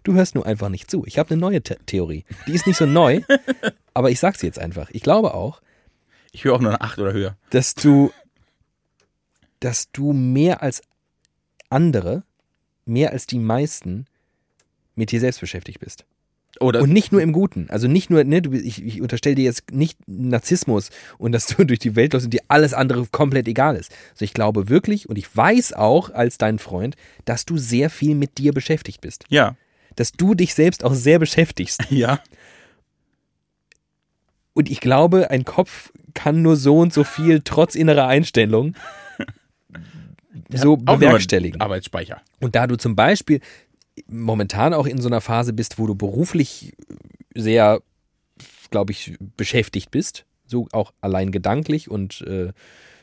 Du hörst nur einfach nicht zu. Ich habe eine neue The Theorie. Die ist nicht so neu, aber ich sag's jetzt einfach. Ich glaube auch, Ich höre auch nur eine 8 oder höher. dass du, dass du mehr als andere, mehr als die meisten mit dir selbst beschäftigt bist. Oder Und nicht nur im Guten. Also nicht nur, ne, du, ich, ich unterstelle dir jetzt nicht Narzissmus und dass du durch die Welt läufst und dir alles andere komplett egal ist. Also ich glaube wirklich und ich weiß auch als dein Freund, dass du sehr viel mit dir beschäftigt bist. ja, Dass du dich selbst auch sehr beschäftigst. ja. Und ich glaube, ein Kopf kann nur so und so viel trotz innerer Einstellung so bewerkstelligen. Arbeitsspeicher. Und da du zum Beispiel momentan auch in so einer Phase bist, wo du beruflich sehr, glaube ich, beschäftigt bist, so auch allein gedanklich und äh,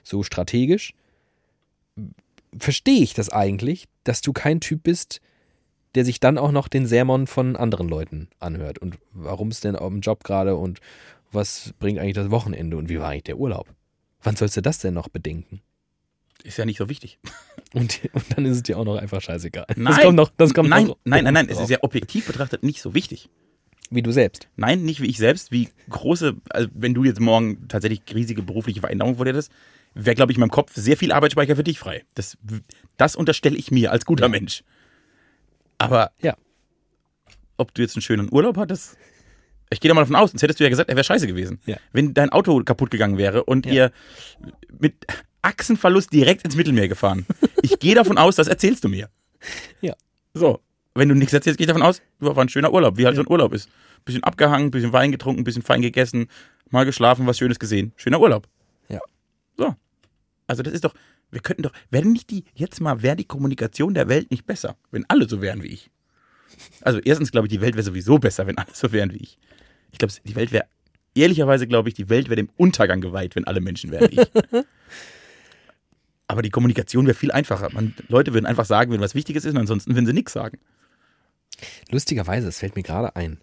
so strategisch, verstehe ich das eigentlich, dass du kein Typ bist, der sich dann auch noch den Sermon von anderen Leuten anhört und warum es denn auf dem Job gerade und was bringt eigentlich das Wochenende und wie war eigentlich der Urlaub? Wann sollst du das denn noch bedenken? Ist ja nicht so wichtig. Und, und dann ist es dir auch noch einfach scheißegal. Nein, das kommt noch, das kommt nein, noch nein, nein, nein. Es ist ja objektiv betrachtet nicht so wichtig. Wie du selbst. Nein, nicht wie ich selbst, wie große, also wenn du jetzt morgen tatsächlich riesige berufliche Veränderungen vor dir hättest, wäre, glaube ich, in meinem Kopf sehr viel Arbeitsspeicher für dich frei. Das, das unterstelle ich mir als guter Ja. Mensch. Aber Ja. ob du jetzt einen schönen Urlaub hattest, ich gehe da mal davon aus, sonst hättest du ja gesagt, er wäre scheiße gewesen. Ja. Wenn dein Auto kaputt gegangen wäre und Ja. ihr mit Achsenverlust direkt ins Mittelmeer gefahren. Ich gehe davon aus, das erzählst du mir. Ja. So, wenn du nichts erzählst, gehe ich davon aus, du war ein schöner Urlaub, wie halt so ein Urlaub ist. Bisschen abgehangen, bisschen Wein getrunken, bisschen fein gegessen, mal geschlafen, was Schönes gesehen. Schöner Urlaub. Ja. So. Also das ist doch, wir könnten doch, wäre nicht die, jetzt mal, wäre die Kommunikation der Welt nicht besser, wenn alle so wären wie ich. Also erstens glaube ich, die Welt wäre sowieso besser, wenn alle so wären wie ich. Ich glaube, die Welt wäre, ehrlicherweise glaube ich, die Welt wäre dem Untergang geweiht, wenn alle Menschen wären wie ich. Aber die Kommunikation wäre viel einfacher. Man, Leute würden einfach sagen, wenn was Wichtiges ist, und ansonsten würden sie nichts sagen. Lustigerweise, es fällt mir gerade ein,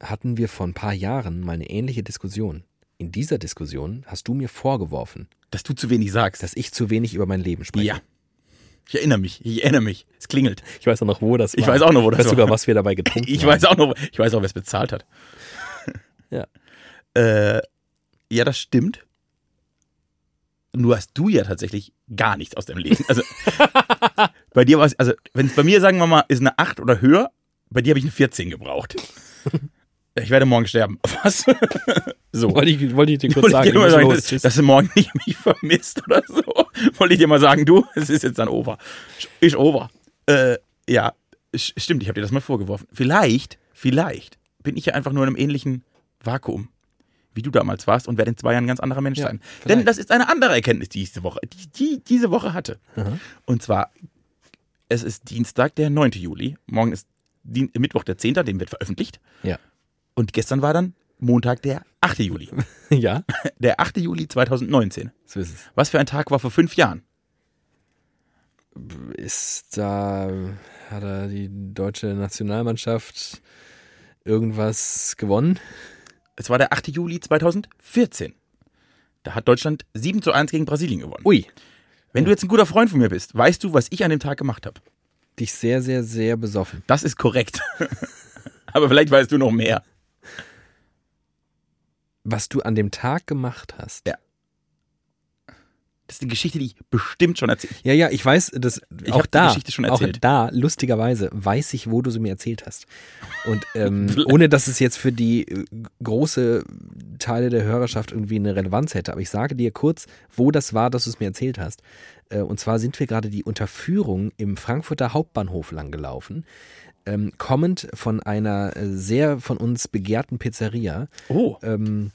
hatten wir vor ein paar Jahren mal eine ähnliche Diskussion. In dieser Diskussion hast du mir vorgeworfen, Dass du zu wenig sagst. dass ich zu wenig über mein Leben spreche. ja. Ich erinnere mich. Ich erinnere mich. Es klingelt. Ich weiß auch noch, wo das war. Ich weiß auch noch, wo das ich weiß sogar, was wir dabei getrunken Ich haben. weiß auch noch, ich weiß auch, wer es bezahlt hat. Ja. Äh, ja, das stimmt. Nur hast du ja tatsächlich gar nichts aus deinem Leben. Also bei dir war es, also wenn es bei mir, sagen wir mal, ist eine 8 oder höher, bei dir habe ich eine 14 gebraucht. Ich werde morgen sterben. Was? so. Wollte ich, wollte ich dir kurz sagen. ich dir ich sagen, dass, dass du morgen nicht mich vermisst oder so. Wollte ich dir mal sagen, du, es ist jetzt dann over. Ist over. Äh, ja, stimmt, ich habe dir das mal vorgeworfen. Vielleicht, vielleicht bin ich ja einfach nur in einem ähnlichen Vakuum, wie du damals warst und werde in zwei Jahren ein ganz anderer Mensch Ja, sein. vielleicht. Denn das ist eine andere Erkenntnis, die ich diese Woche, die, die diese Woche hatte. Aha. Und zwar, es ist Dienstag, der 9. Juli. Morgen ist Mittwoch, der 10., dem wird veröffentlicht. Ja. Und gestern war dann Montag, der 8. Juli. ja, Der 8. Juli 2019. so ist es. Was für ein Tag war vor fünf Jahren? Ist da, hat da die deutsche Nationalmannschaft irgendwas gewonnen? Es war der 8. Juli 2014. Da hat Deutschland 7 zu 1 gegen Brasilien gewonnen. Ui. Wenn du jetzt ein guter Freund von mir bist, weißt du, was ich an dem Tag gemacht habe. Dich sehr, sehr, sehr besoffen. Das ist korrekt. Aber vielleicht weißt du noch mehr. Was du an dem Tag gemacht hast. Ja. Das ist eine Geschichte, die ich bestimmt schon erzählt Ja, ja, ich weiß, dass Ich auch hab die da, Geschichte schon auch erzählt. da, lustigerweise, weiß ich, wo du sie mir erzählt hast. Und ähm, ohne dass es jetzt für die äh, große Teile der Hörerschaft irgendwie eine Relevanz hätte, aber ich sage dir kurz, wo das war, dass du es mir erzählt hast. Äh, und zwar sind wir gerade die Unterführung im Frankfurter Hauptbahnhof lang gelaufen, ähm, kommend von einer äh, sehr von uns begehrten Pizzeria. Oh, Ähm,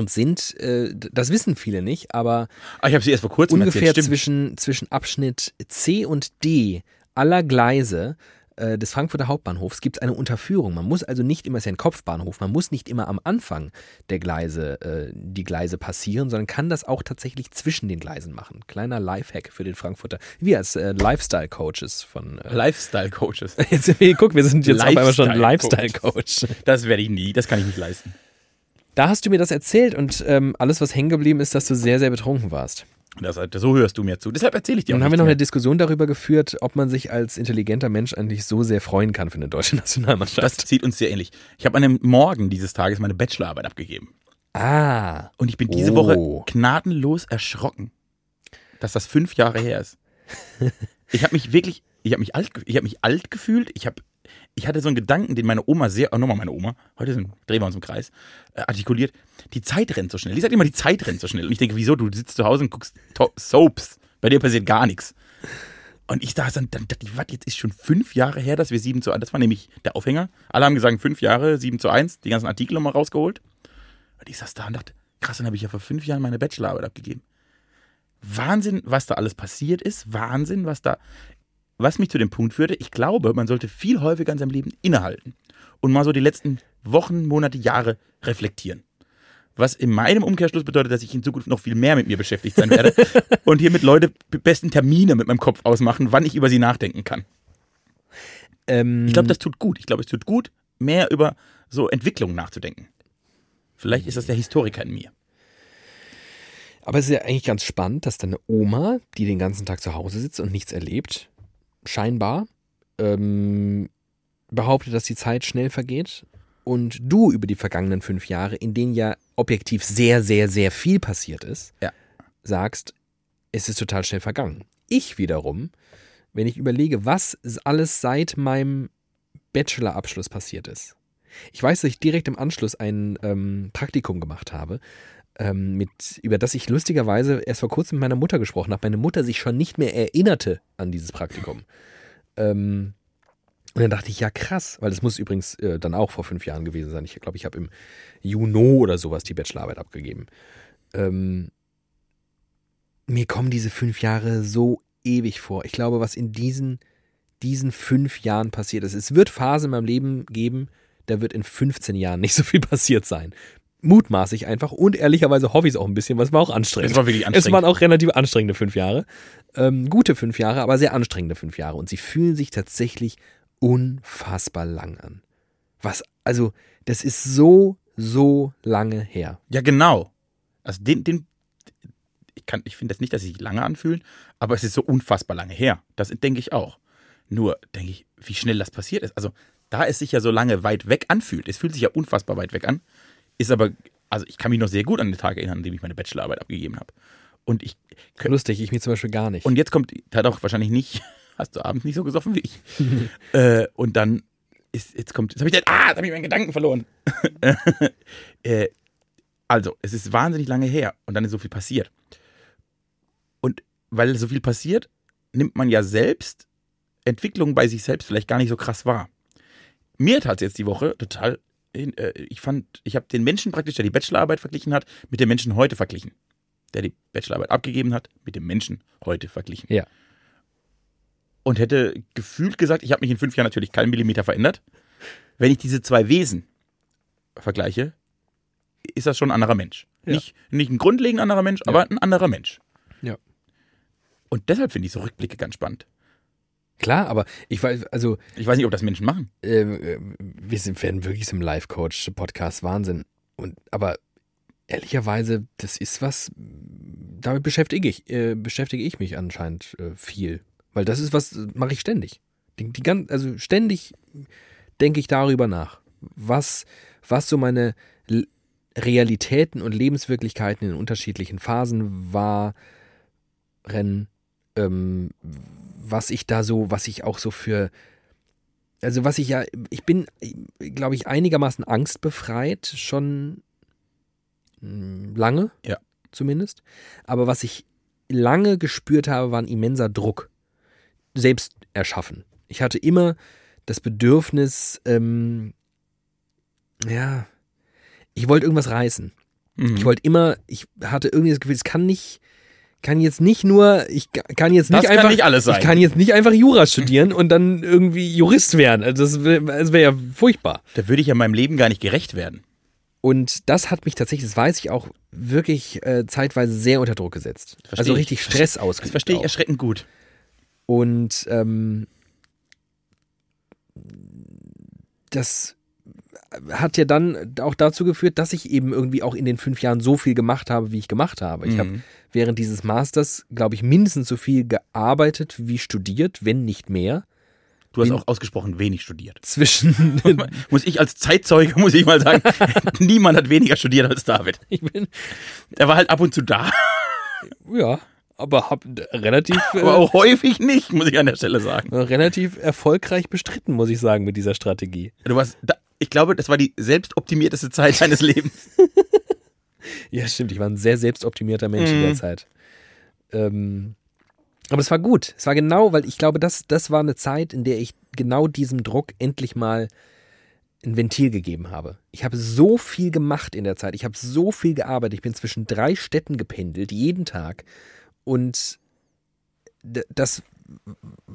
und sind, äh, das wissen viele nicht, aber ah, ich habe sie erst vor kurzem ungefähr erzählt. Zwischen, zwischen Abschnitt C und D aller Gleise äh, des Frankfurter Hauptbahnhofs gibt es eine Unterführung. Man muss also nicht immer, es ist ja ein Kopfbahnhof, man muss nicht immer am Anfang der Gleise äh, die Gleise passieren, sondern kann das auch tatsächlich zwischen den Gleisen machen. Kleiner Lifehack für den Frankfurter, wir als äh, Lifestyle-Coaches von äh, Lifestyle-Coaches. jetzt, guck, wir sind jetzt auf einmal schon. Lifestyle-Coach. Das werde ich nie, das kann ich nicht leisten. Da hast du mir das erzählt und ähm, alles, was hängen geblieben ist, dass du sehr, sehr betrunken warst. Das, so hörst du mir zu. Deshalb erzähle ich dir auch Dann haben wir noch eine mehr. Diskussion darüber geführt, ob man sich als intelligenter Mensch eigentlich so sehr freuen kann für eine deutsche Nationalmannschaft. Das zieht uns sehr ähnlich. Ich habe an dem Morgen dieses Tages meine Bachelorarbeit abgegeben. ah, Und ich bin diese Oh. Woche gnadenlos erschrocken, dass das fünf Jahre her ist. Ich habe mich wirklich, ich habe mich alt, ich habe mich alt gefühlt. Ich habe, ich hatte so einen Gedanken, den meine Oma sehr, oh nochmal meine Oma, heute sind, drehen wir uns im Kreis, äh, artikuliert. Die Zeit rennt so schnell. Die sagt immer, die Zeit rennt so schnell. Und ich denke, wieso? Du sitzt zu Hause und guckst Soaps. Bei dir passiert gar nichts. Und ich saß dann, dann dachte was, jetzt ist schon fünf Jahre her, dass wir 7 zu 1, das war nämlich der Aufhänger. Alle haben gesagt, fünf Jahre, 7 zu 1, die ganzen Artikel nochmal rausgeholt. Und ich saß da und dachte, krass, dann habe ich ja vor fünf Jahren meine Bachelorarbeit abgegeben. Wahnsinn, was da alles passiert ist. Wahnsinn, was da, was mich zu dem Punkt führte. Ich glaube, man sollte viel häufiger in seinem Leben innehalten und mal so die letzten Wochen, Monate, Jahre reflektieren. Was in meinem Umkehrschluss bedeutet, dass ich in Zukunft noch viel mehr mit mir beschäftigt sein werde und hier mit Leute die besten Termine mit meinem Kopf ausmachen, wann ich über sie nachdenken kann. ähm, Ich glaube, das tut gut. Ich glaube, es tut gut, mehr über so Entwicklungen nachzudenken. Vielleicht ist das der Historiker in mir. aber es ist ja eigentlich ganz spannend, dass deine Oma, die den ganzen Tag zu Hause sitzt und nichts erlebt, scheinbar ähm, behauptet, dass die Zeit schnell vergeht und du über die vergangenen fünf Jahre, in denen ja objektiv sehr, sehr, sehr viel passiert ist, Ja. sagst, es ist total schnell vergangen. Ich wiederum, wenn ich überlege, was alles seit meinem Bachelorabschluss passiert ist. Ich weiß, dass ich direkt im Anschluss ein ähm, Praktikum gemacht habe, ähm, mit, über das ich lustigerweise erst vor kurzem mit meiner Mutter gesprochen habe. Meine Mutter sich schon nicht mehr erinnerte an dieses Praktikum. Ähm, und dann dachte ich, ja krass, weil das muss übrigens äh, dann auch vor fünf Jahren gewesen sein. Ich glaube, ich habe im Juni oder sowas die Bachelorarbeit abgegeben. Ähm, mir kommen diese fünf Jahre so ewig vor. Ich glaube, was in diesen, diesen fünf Jahren passiert ist. Es wird Phasen in meinem Leben geben, da wird in 15 Jahren nicht so viel passiert sein. Mutmaße ich einfach und ehrlicherweise hoffe ich es auch ein bisschen, weil es war auch anstrengend. Es war wirklich Es anstrengend. waren auch relativ anstrengende fünf Jahre. Ähm, gute fünf Jahre, aber sehr anstrengende fünf Jahre. Und sie fühlen sich tatsächlich unfassbar lang an. Was, also, das ist so, so lange her. Ja, genau. Also den, den, ich kann, ich finde das nicht, dass sie sich lange anfühlen, aber es ist so unfassbar lange her. Das denke ich auch. Nur denke ich, wie schnell das passiert ist. Also da es sich ja so lange weit weg anfühlt, es fühlt sich ja unfassbar weit weg an, ist aber, also ich kann mich noch sehr gut an den Tag erinnern, an dem ich meine Bachelorarbeit abgegeben habe. Und ich, Lustig, ich mir zum Beispiel gar nicht. und jetzt kommt, hat auch wahrscheinlich nicht, hast du abends nicht so gesoffen wie ich. äh, und dann ist, jetzt kommt, jetzt habe ich, den- ah, jetzt habe ich meinen Gedanken verloren. äh, also, es ist wahnsinnig lange her und dann ist so viel passiert. Und weil so viel passiert, nimmt man ja selbst Entwicklung bei sich selbst vielleicht gar nicht so krass wahr. Mir tat es jetzt die Woche total, ich fand, ich habe den Menschen praktisch, der die Bachelorarbeit verglichen hat, mit dem Menschen heute verglichen. Der die Bachelorarbeit abgegeben hat, mit dem Menschen heute verglichen. Ja. Und hätte gefühlt gesagt, ich habe mich in fünf Jahren natürlich keinen Millimeter verändert. Wenn ich diese zwei Wesen vergleiche, ist das schon ein anderer Mensch. Ja. Nicht, nicht ein grundlegend anderer Mensch, aber ein anderer Mensch. Ja. Und deshalb finde ich so Rückblicke ganz spannend. Klar, aber ich weiß, also, Ich weiß nicht, ob das Menschen machen. äh, wir sind, werden wirklich so im Live-Coach-Podcast Wahnsinn. Und, aber ehrlicherweise, das ist was, damit beschäftige ich, äh, beschäftige ich mich anscheinend äh, viel. Weil das ist was, mache ich ständig. Die, die ganz, also ständig denke ich darüber nach. Was, was so meine L Realitäten und Lebenswirklichkeiten in unterschiedlichen Phasen war, Rennen, ähm, was ich da so, was ich auch so für, also was ich ja, ich bin, glaube ich, einigermaßen angstbefreit, schon mh, lange, Ja. zumindest. Aber was ich lange gespürt habe, war ein immenser Druck, selbst erschaffen. Ich hatte immer das Bedürfnis, ähm, ja, ich wollte irgendwas reißen. Mhm. Ich wollte immer, ich hatte irgendwie das Gefühl, es kann nicht, kann jetzt nicht nur, ich ka- kann jetzt nicht Das kann einfach, nicht alles sein. ich kann jetzt nicht einfach Jura studieren und dann irgendwie Jurist werden. Also das wäre das wär ja furchtbar. Da würde ich ja meinem Leben gar nicht gerecht werden. Und das hat mich tatsächlich, das weiß ich auch, wirklich äh, zeitweise sehr unter Druck gesetzt. verstehe Also ich. richtig Stress Das ausgeübt. verstehe ich erschreckend gut. Und ähm, das hat ja dann auch dazu geführt, dass ich eben irgendwie auch in den fünf Jahren so viel gemacht habe, wie ich gemacht habe. Ich habe Mhm. während dieses Masters, glaube ich, mindestens so viel gearbeitet wie studiert, wenn nicht mehr. Du hast auch ausgesprochen wenig studiert. Zwischen, Muss ich als Zeitzeuge, muss ich mal sagen, niemand hat weniger studiert als David. ich bin, Er war halt ab und zu da, ja, aber habe relativ, aber äh, auch häufig nicht, muss ich an der Stelle sagen. relativ erfolgreich bestritten, muss ich sagen, mit dieser Strategie. Du warst, da, ich glaube, das war die selbstoptimierteste Zeit deines Lebens. Ja, stimmt. Ich war ein sehr selbstoptimierter Mensch in Mhm. der Zeit. Ähm, aber es war gut. Es war genau, weil ich glaube, das, das war eine Zeit, in der ich genau diesem Druck endlich mal ein Ventil gegeben habe. Ich habe so viel gemacht in der Zeit. Ich habe so viel gearbeitet. Ich bin zwischen drei Städten gependelt, jeden Tag. Und das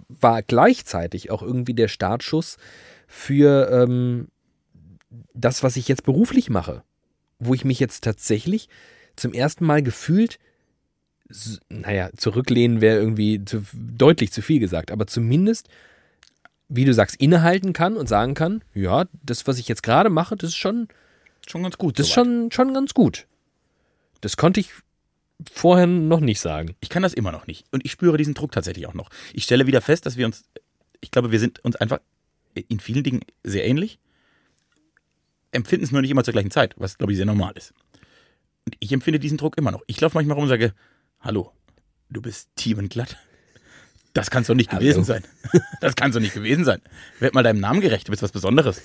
war gleichzeitig auch irgendwie der Startschuss für ähm, das, was ich jetzt beruflich mache wo ich mich jetzt tatsächlich zum ersten Mal gefühlt, naja, zurücklehnen wäre irgendwie zu, deutlich zu viel gesagt, aber zumindest, wie du sagst, innehalten kann und sagen kann, ja, das, was ich jetzt gerade mache, das ist schon, Schon ganz gut. das ist soweit. schon, schon ganz gut. Das konnte ich vorher noch nicht sagen. Ich kann das immer noch nicht. Und ich spüre diesen Druck tatsächlich auch noch. Ich stelle wieder fest, dass wir uns, ich glaube, wir sind uns einfach in vielen Dingen sehr ähnlich, empfinden es nur nicht immer zur gleichen Zeit, was, glaube ich, sehr normal ist. Und ich empfinde diesen Druck immer noch. Ich laufe manchmal rum und sage, hallo, du bist glatt. Das kann's doch nicht Hallo. gewesen sein. Das kann's doch nicht gewesen sein. Werd mal deinem Namen gerecht, du bist was Besonderes.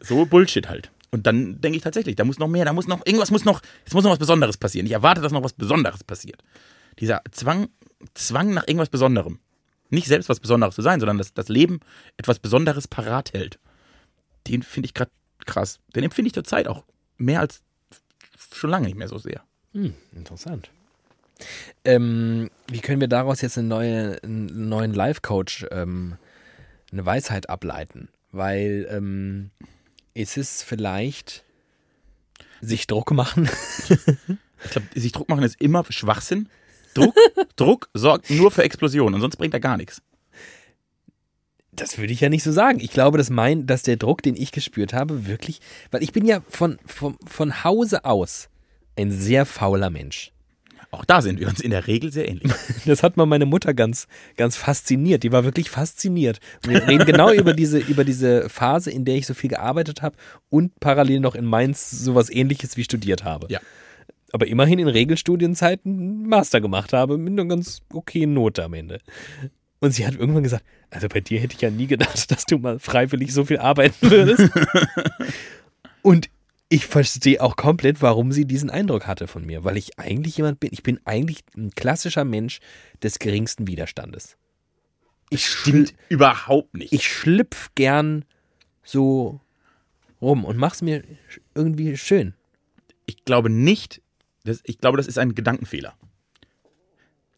So Bullshit halt. Und dann denke ich tatsächlich, da muss noch mehr, da muss noch, irgendwas muss noch, es muss noch was Besonderes passieren. Ich erwarte, dass noch was Besonderes passiert. Dieser Zwang, Zwang nach irgendwas Besonderem. Nicht selbst was Besonderes zu sein, sondern dass das Leben etwas Besonderes parat hält. Den finde ich gerade krass. Den empfinde ich zur Zeit auch mehr als schon lange nicht mehr so sehr. Hm, interessant. Ähm, wie können wir daraus jetzt eine neue, einen neuen Life-Coach, ähm, eine Weisheit ableiten? Weil ähm, ist es vielleicht sich Druck machen? Ich glaube, sich Druck machen ist immer Schwachsinn. Druck, Druck sorgt nur für Explosionen und sonst bringt er gar nichts. Das würde ich ja nicht so sagen. Ich glaube, dass mein, dass der Druck, den ich gespürt habe, wirklich, weil ich bin ja von, von, von Hause aus ein sehr fauler Mensch. Auch da sind wir uns in der Regel sehr ähnlich. Das hat mal meine Mutter ganz, ganz fasziniert. Die war wirklich fasziniert. Wir reden genau über diese, über diese Phase, in der ich so viel gearbeitet habe und parallel noch in Mainz sowas ähnliches wie studiert habe. Ja. Aber immerhin in Regelstudienzeiten Master gemacht habe mit einer ganz okayen Note am Ende. Und sie hat irgendwann gesagt, also bei dir hätte ich ja nie gedacht, dass du mal freiwillig so viel arbeiten würdest. und ich verstehe auch komplett, warum sie diesen Eindruck hatte von mir, weil ich eigentlich jemand bin, ich bin eigentlich ein klassischer Mensch des geringsten Widerstandes. Ich, Stimmt überhaupt nicht. ich schlüpf gern so rum und mach's mir irgendwie schön. ich glaube nicht, das, ich glaube, das ist ein Gedankenfehler.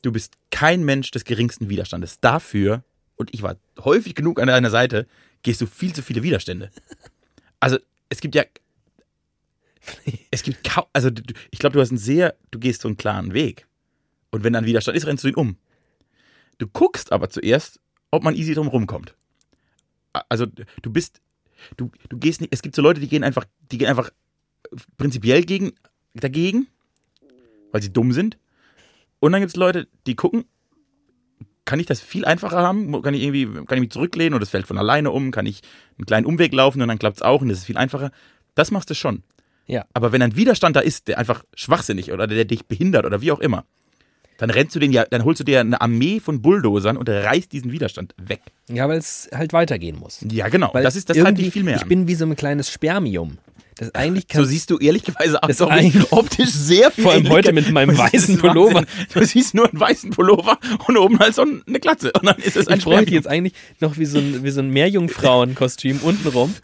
Du bist kein Mensch des geringsten Widerstandes. Dafür, und ich war häufig genug an deiner Seite, gehst du viel zu viele Widerstände. Also, es gibt ja. Es gibt kaum. Also, ich glaube, du hast einen sehr. Du gehst so einen klaren Weg. Und wenn dann Widerstand ist, rennst du ihn um. Du guckst aber zuerst, ob man easy drum rumkommt. Also, du bist. Du, du gehst nicht. Es gibt so Leute, die gehen einfach. Die gehen einfach prinzipiell gegen, dagegen, weil sie dumm sind. Und dann gibt es Leute, die gucken, kann ich das viel einfacher haben? Kann ich irgendwie, kann ich mich zurücklehnen und es fällt von alleine um? Kann ich einen kleinen Umweg laufen und dann klappt es auch und das ist viel einfacher? Das machst du schon. Ja. Aber wenn ein Widerstand da ist, der einfach schwachsinnig oder der dich behindert oder wie auch immer, Dann rennst du den ja, dann holst du dir eine Armee von Bulldozern und reißt diesen Widerstand weg. Ja, weil es halt weitergehen muss. Ja, genau. Weil das ist das treibt dich viel mehr Ich an. bin wie so ein kleines Spermium. Das eigentlich So kann siehst du ehrlicherweise auch Das so eigentlich- optisch sehr viel Vor allem heute mit meinem weißen. Pullover. Du siehst nur einen weißen Pullover und oben halt so eine Glatze. Und dann ist es ein ich bräuchte Spermium. jetzt eigentlich noch wie so ein, wie so ein Meerjungfrauenkostüm untenrum.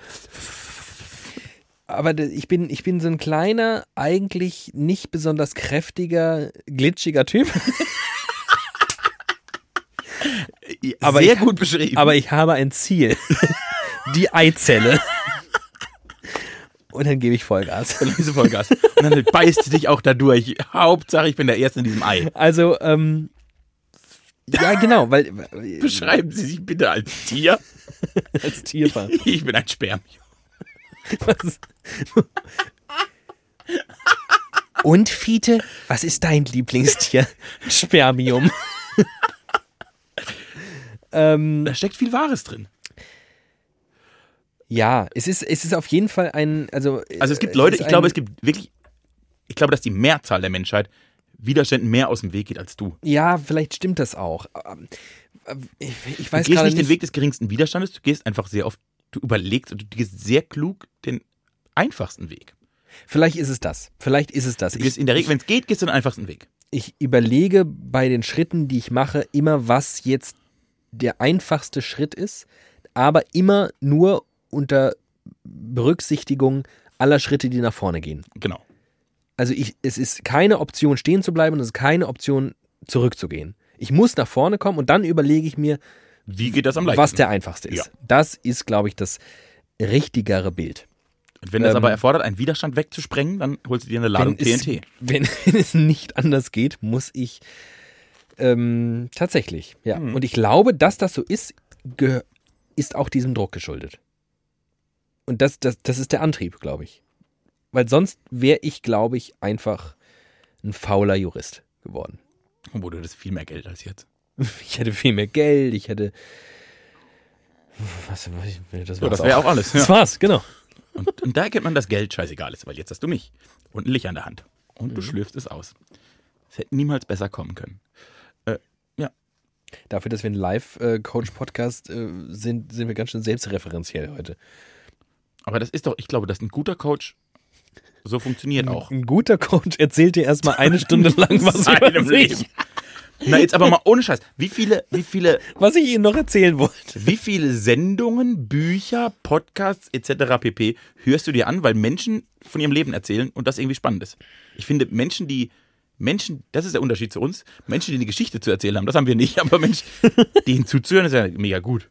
Aber ich bin, ich bin so ein kleiner, eigentlich nicht besonders kräftiger, glitschiger Typ. aber sehr ich- gut beschrieben. Aber ich habe ein Ziel. Die Eizelle. Und dann gebe ich Vollgas. Diese Vollgas. Und dann beißt du dich auch da durch. Hauptsache, ich bin der Erste in diesem Ei. Also, ähm, ja, genau, weil Beschreiben Sie sich bitte als Tier. als Tierfahrt. Ich bin ein Spermium. Was? Und Fiete, was ist dein Lieblingstier? Spermium. ähm, Da steckt viel Wahres drin. Ja, es ist, es ist auf jeden Fall ein, also. Also es gibt Leute, ist ich glaube, es gibt wirklich, ich glaube, dass die Mehrzahl der Menschheit Widerständen mehr aus dem Weg geht als du. Ja, vielleicht stimmt das auch. Ähm, Ich, ich Du weiß gehst gerade nicht den Weg des geringsten Widerstandes, du gehst einfach sehr oft, du überlegst und du gehst sehr klug den einfachsten Weg. Vielleicht ist es das. Vielleicht ist es das. Du gehst Ich, in der Regel, wenn es geht, gehst du den einfachsten Weg. ich überlege bei den Schritten, die ich mache, immer, was jetzt der einfachste Schritt ist, aber immer nur unter Berücksichtigung aller Schritte, die nach vorne gehen. Genau. Also ich, es ist keine Option, stehen zu bleiben und es ist keine Option, zurückzugehen. Ich muss nach vorne kommen und dann überlege ich mir, Wie geht das am leichtesten? was der einfachste ist. Ja. Das ist, glaube ich, das richtigere Bild. und wenn das ähm, aber erfordert, einen Widerstand wegzusprengen, dann holst du dir eine Ladung wenn, TNT. Es, wenn, wenn es nicht anders geht, muss ich ähm, tatsächlich, ja. Mhm. Und ich glaube, dass das so ist, ist auch diesem Druck geschuldet. Und das, das, das ist der Antrieb, glaube ich. Weil sonst wäre ich, glaube ich, einfach ein fauler Jurist geworden. Obwohl du das viel mehr Geld als jetzt. Ich hätte viel mehr Geld, ich hätte. Was, was, das So, das wäre auch alles. Das Ja. war's, genau. Und, und da erkennt man, dass Geld scheißegal ist, weil jetzt hast du mich und ein Licht an der Hand. Und Mhm. du schlürfst es aus. Es hätte niemals besser kommen können. Dafür, dass wir ein Live-Coach-Podcast äh, sind, sind wir ganz schön selbstreferenziell heute. Aber das ist doch, ich glaube, dass ein guter Coach so funktioniert auch. Ein guter Coach erzählt dir erstmal eine Stunde lang was Seinem Leben. Na, jetzt aber mal ohne Scheiß. Wie viele, wie viele, was ich Ihnen noch erzählen wollte. wie viele Sendungen, Bücher, Podcasts etc. pp. hörst du dir an, weil Menschen von ihrem Leben erzählen und das irgendwie spannend ist? Ich finde, Menschen, die Menschen, das ist der Unterschied zu uns. Menschen, die eine Geschichte zu erzählen haben, das haben wir nicht, aber Menschen, denen zuzuhören, ist ja mega gut.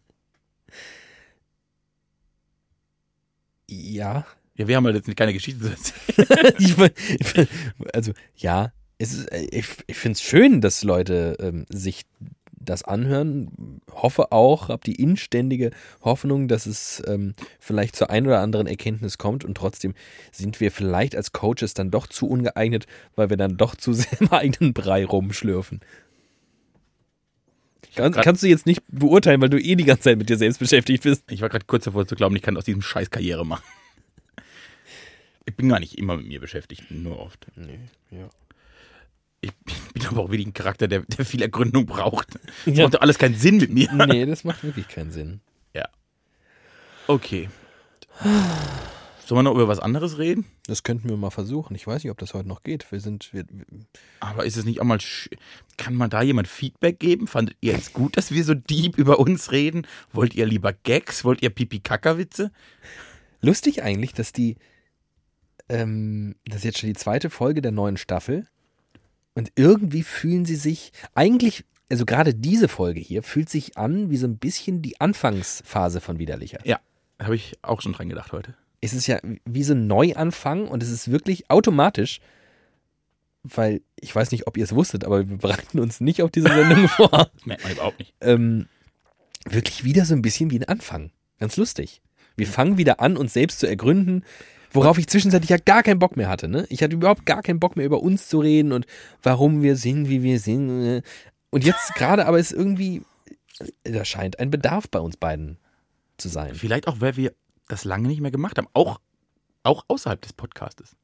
Ja. Ja, wir haben halt jetzt keine Geschichte zu erzählen. ich, mein- also, ja. Es ist, äh, ich ich finde es schön, dass Leute ähm, sich das anhören. Hoffe auch, habe die inständige Hoffnung, dass es ähm, vielleicht zur ein oder anderen Erkenntnis kommt und trotzdem sind wir vielleicht als Coaches dann doch zu ungeeignet, weil wir dann doch zu sehr im eigenen Brei rumschlürfen. Kann, grad- kannst du jetzt nicht beurteilen, weil du eh die ganze Zeit mit dir selbst beschäftigt bist. Ich war gerade kurz davor zu glauben, ich kann aus diesem Scheiß Karriere machen. Ich bin gar nicht immer mit mir beschäftigt, nur oft. Nee, ja. Ich bin aber auch wirklich ein Charakter, der, der viel Ergründung braucht. Das Ja. macht doch alles keinen Sinn mit mir. Nee, das macht wirklich keinen Sinn. Okay. Sollen wir noch über was anderes reden? Das könnten wir mal versuchen. Ich weiß nicht, ob das heute noch geht. Wir sind. Wir, wir- Aber ist es nicht auch mal. sch- Kann man da jemand Feedback geben? Fandet ihr es gut, dass wir so deep über uns reden? Wollt ihr lieber Gags? Wollt ihr Pipi-Kaka-Witze? lustig eigentlich, dass die. Ähm, das ist jetzt schon die zweite Folge der neuen Staffel. Und irgendwie fühlen sie sich. Eigentlich, also gerade diese Folge hier, fühlt sich an wie so ein bisschen die Anfangsphase von Widerlicher. Ja, habe ich auch schon dran gedacht heute. Es ist ja wie so ein Neuanfang und es ist wirklich automatisch. Weil ich weiß nicht, ob ihr es wusstet, aber wir bereiten uns nicht auf diese Sendung vor. Das merkt man überhaupt nicht. ähm, wirklich wieder so ein bisschen wie ein Anfang. Ganz lustig. Wir fangen wieder an, uns selbst zu ergründen, worauf ich zwischenzeitlich ja gar keinen Bock mehr hatte. Ne? Ich hatte überhaupt gar keinen Bock mehr über uns zu reden und warum wir sind, wie wir sind. Und jetzt gerade aber ist irgendwie, da scheint ein Bedarf bei uns beiden zu sein. Vielleicht auch, weil wir das lange nicht mehr gemacht haben. Auch, auch außerhalb des Podcastes.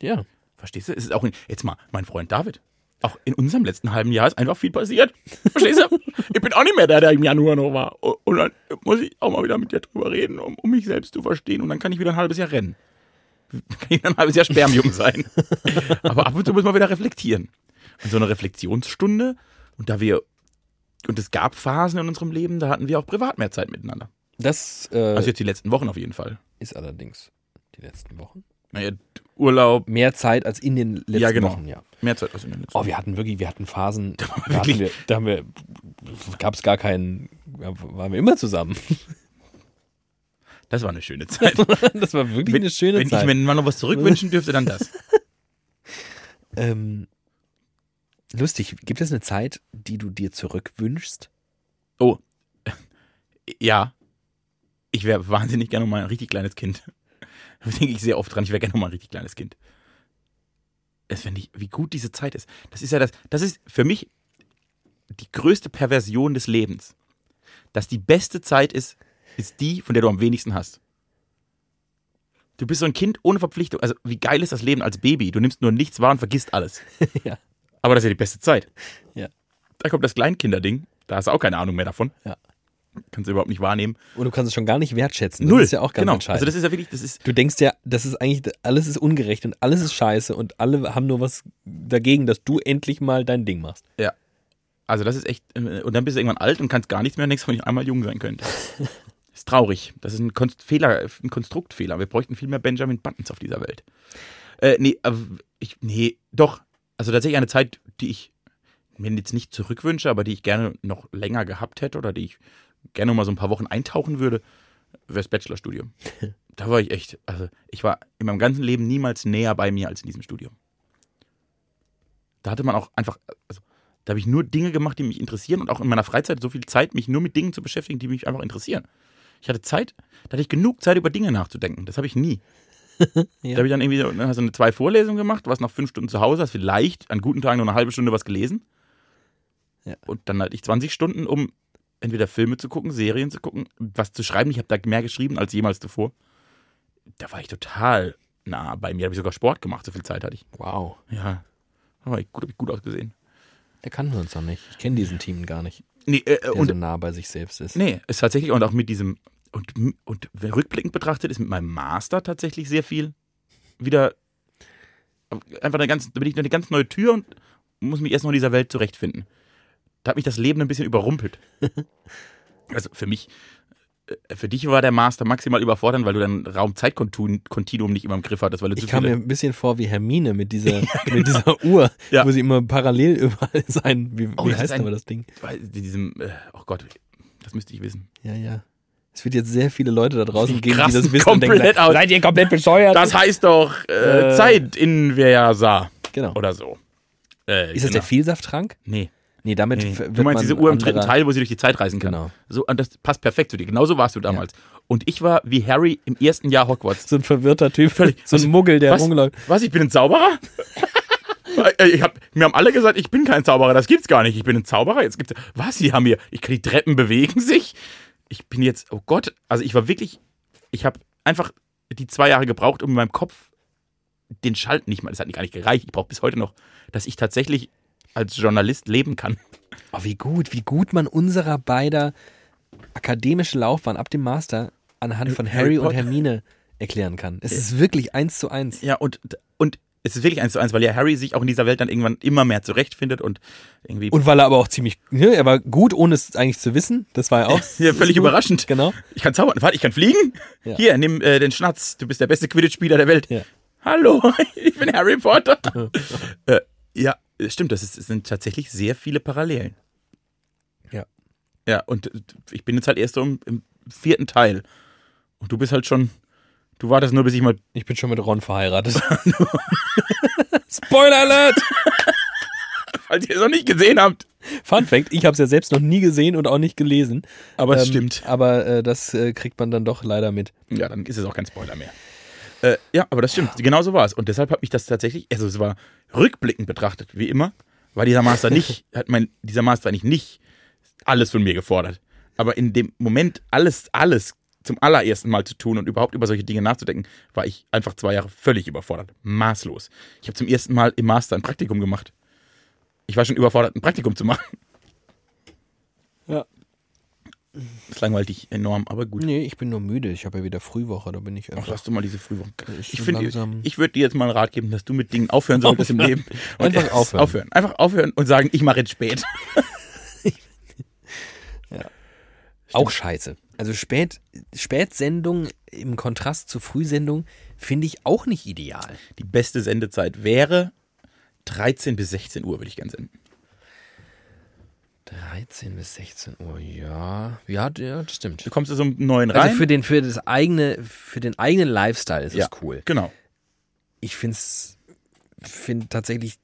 Ja. Verstehst du? Es ist auch, jetzt mal, mein Freund David. auch in unserem letzten halben Jahr ist einfach viel passiert. Verstehst du? ich bin auch nicht mehr der, der im Januar noch war. Und dann muss ich auch mal wieder mit dir drüber reden, um, um mich selbst zu verstehen. Und dann kann ich wieder ein halbes Jahr rennen. Dann kann ich ein halbes Jahr Spermium sein. Aber ab und zu muss man wieder reflektieren. Und so eine Reflexionsstunde, und da wir, und es gab Phasen in unserem Leben, da hatten wir auch privat mehr Zeit miteinander. Das äh, Also jetzt die letzten Wochen auf jeden Fall. ist allerdings die letzten Wochen. Naja, Urlaub, Mehr Zeit als in den letzten Ja, genau. Wochen, ja. mehr Zeit als in den letzten Oh, wir hatten wirklich, wir hatten Phasen, da, hatten wir, da haben wir, gab es gar keinen, ja, waren wir immer zusammen. Das war eine schöne Zeit. Das war wirklich eine schöne wenn Zeit. ich mir mal noch was zurückwünschen dürfte, dann das. ähm, lustig, gibt es eine Zeit, die du dir zurückwünschst? Oh. Ja. Ich wäre wahnsinnig gerne mal ein richtig kleines Kind. Da denke ich sehr oft dran, ich wäre gerne mal ein richtig kleines Kind. Es finde ich, wie gut diese Zeit ist. Das ist ja das, das ist für mich die größte Perversion des Lebens. Dass die beste Zeit ist, ist die, von der du am wenigsten hast. Du bist so ein Kind ohne Verpflichtung. Also, wie geil ist das Leben als Baby? Du nimmst nur nichts wahr und vergisst alles. Ja. Aber das ist ja die beste Zeit. Ja. Da kommt das Kleinkinderding. Da hast du auch keine Ahnung mehr davon. Ja. Kannst du überhaupt nicht wahrnehmen. Und du kannst es schon gar nicht wertschätzen. Das Null. ist ja auch ganz genau. entscheidend. Also das ist ja wirklich, das ist, du denkst ja, das ist eigentlich, alles ist ungerecht und alles ist scheiße und alle haben nur was dagegen, dass du endlich mal dein Ding machst. ja. Also das ist echt, äh, und dann bist du irgendwann alt und kannst gar nichts mehr, denkst, wenn ich einmal jung sein könnte. ist traurig. Das ist ein Konst Fehler, ein Konstruktfehler. Wir bräuchten viel mehr Benjamin Buttons auf dieser Welt. Äh, nee, aber ich, nee, doch. Also tatsächlich eine Zeit, die ich mir jetzt nicht zurückwünsche, aber die ich gerne noch länger gehabt hätte oder die ich gerne mal so ein paar Wochen eintauchen würde, wäre das Bachelorstudium. da war ich echt, also ich war in meinem ganzen Leben niemals näher bei mir als in diesem Studium. Da hatte man auch einfach, also da habe ich nur Dinge gemacht, die mich interessieren und auch in meiner Freizeit so viel Zeit, mich nur mit Dingen zu beschäftigen, die mich einfach interessieren. Ich hatte Zeit, da hatte ich genug Zeit, über Dinge nachzudenken. Das habe ich nie. Ja. Da habe ich dann irgendwie so, dann hast du eine zwei Vorlesungen gemacht, warst nach fünf Stunden zu Hause, hast vielleicht an guten Tagen nur eine halbe Stunde was gelesen. Ja. Und dann hatte ich 20 Stunden, um entweder Filme zu gucken, Serien zu gucken, was zu schreiben. Ich habe da mehr geschrieben als jemals zuvor. Da war ich total nah bei mir. Habe ich sogar Sport gemacht, so viel Zeit hatte ich. Wow. Ja. Da war ich gut, habe ich gut ausgesehen. Der wir uns noch nicht. Ich kenne diesen Team gar nicht, Nee, äh, der und so nah bei sich selbst ist. Nee, ist tatsächlich und auch mit diesem und, und rückblickend betrachtet ist mit meinem Master tatsächlich sehr viel wieder einfach eine ganz, da bin ich eine ganz neue Tür und muss mich erst noch in dieser Welt zurechtfinden. Da hat mich das Leben ein bisschen überrumpelt. also für mich, äh, für dich war der Master maximal überfordernd, weil du dein Raum-Zeit-Kontinuum nicht immer im Griff hattest, weil du Ich kam mir ein bisschen vor wie Hermine mit dieser, mit dieser Uhr, Ja. wo sie immer parallel überall sein. Wie, Oh, wie heißt ein- aber das Ding? bei diesem, äh, oh Gott, das müsste ich wissen. Ja, ja. Es wird jetzt sehr viele Leute da draußen geben, die das wissen und denken, komplett aus. seid ihr komplett bescheuert? Das heißt doch äh, Äh. Zeit in Versa genau. oder so. Äh, Ist das der Vielsafttrank? Nee. Nee, damit Nee. wird Du meinst diese Uhr im dritten Teil, wo sie durch die Zeit reisen kann. Genau. So, und das passt perfekt zu dir. Genauso warst du damals. Und ich war wie Harry im ersten Jahr Hogwarts. So ein verwirrter Typ, Völlig. so ein Muggel, der was? rumläuft. Was? Ich bin ein Zauberer? Ich hab, mir haben alle gesagt, ich bin kein Zauberer. Das gibt's gar nicht. Ich bin ein Zauberer. Jetzt gibt's. Was? Sie haben hier. Ich kann die Treppen bewegen sich. Ich bin jetzt. Oh Gott. Also ich war wirklich. Ich habe einfach die zwei Jahre gebraucht, um in meinem Kopf den Schalt nicht mal. Das hat gar nicht gereicht. Ich brauche bis heute noch, dass ich tatsächlich als Journalist leben kann. Oh, wie gut, wie gut man unserer beider akademische Laufbahn ab dem Master anhand von Harry Harry und. Hermine erklären kann. Es ist wirklich eins zu eins. Ja, und, und es ist wirklich eins zu eins, weil ja Harry sich auch in dieser Welt dann irgendwann immer mehr zurechtfindet und irgendwie. Und weil er aber auch ziemlich, ne, er war gut, ohne es eigentlich zu wissen. Das war ja auch. ja, völlig überraschend. Genau. Ich kann zaubern. Warte, ich kann fliegen? Ja. Hier, nimm äh, den Schnatz. Du bist der beste Quidditch-Spieler der Welt. Ja. Hallo, ich bin Harry Potter. äh, ja, stimmt, das, ist, es sind tatsächlich sehr viele Parallelen. Ja. Ja, und ich bin jetzt halt erst so im, im vierten Teil. Und du bist halt schon. Du wartest nur, bis ich mal. Ich bin schon mit Ron verheiratet. Spoiler Alert! Falls ihr es noch nicht gesehen habt. Fun Fact, ich habe es ja selbst noch nie gesehen und auch nicht gelesen. Aber es Ähm, stimmt. Aber äh, das äh, kriegt man dann doch leider mit. Ja, dann ist es auch kein Spoiler mehr. Äh, ja, aber das stimmt. Genau so war es. Und deshalb hat mich das tatsächlich, also es war rückblickend betrachtet, wie immer, war dieser Master nicht, hat mein, dieser Master eigentlich nicht alles von mir gefordert. Aber in dem Moment, alles, alles zum allerersten Mal zu tun und überhaupt über solche Dinge nachzudenken, war ich einfach zwei Jahre völlig überfordert. Maßlos. Ich habe zum ersten Mal im Master ein Praktikum gemacht. Ich war schon überfordert, ein Praktikum zu machen. Ja. Das langweilt dich enorm, aber gut. Nee, ich bin nur müde. Ich habe ja wieder Frühwoche, da bin ich Ach, einfach. lass du mal diese Frühwoche. Ich Ich finde, langsam- ich würde dir jetzt mal einen Rat geben, dass du mit Dingen aufhören solltest im Leben. Und Einfach aufhören. aufhören. Einfach aufhören und sagen, ich mache jetzt spät. Auch scheiße. Also Spät, Spätsendung im Kontrast zu Frühsendung finde ich auch nicht ideal. Die beste Sendezeit wäre 13 bis 16 Uhr, würde ich gerne senden. 13 bis 16 Uhr, ja. Ja, ja das stimmt. Du kommst so um neun rein. Also für den, für das eigene, für den eigenen Lifestyle ist ja, es cool. Genau. Ich finde es finde tatsächlich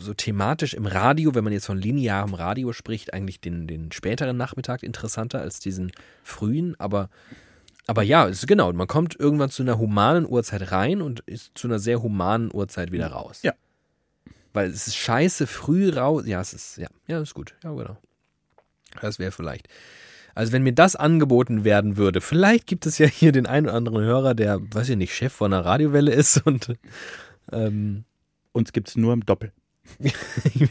so thematisch im Radio, wenn man jetzt von linearem Radio spricht, eigentlich den, den späteren Nachmittag interessanter als diesen frühen, aber aber ja, es ist genau, man kommt irgendwann zu einer humanen Uhrzeit rein und ist zu einer sehr humanen Uhrzeit wieder raus. Ja. Weil es ist scheiße früh raus. Ja, es ist, ja, ja, ist gut. Ja, genau. Das wäre vielleicht. Also wenn mir das angeboten werden würde, vielleicht gibt es ja hier den einen oder anderen Hörer, der, weiß ich nicht, Chef von einer Radiowelle ist und ähm, Uns gibt es nur im Doppel. wir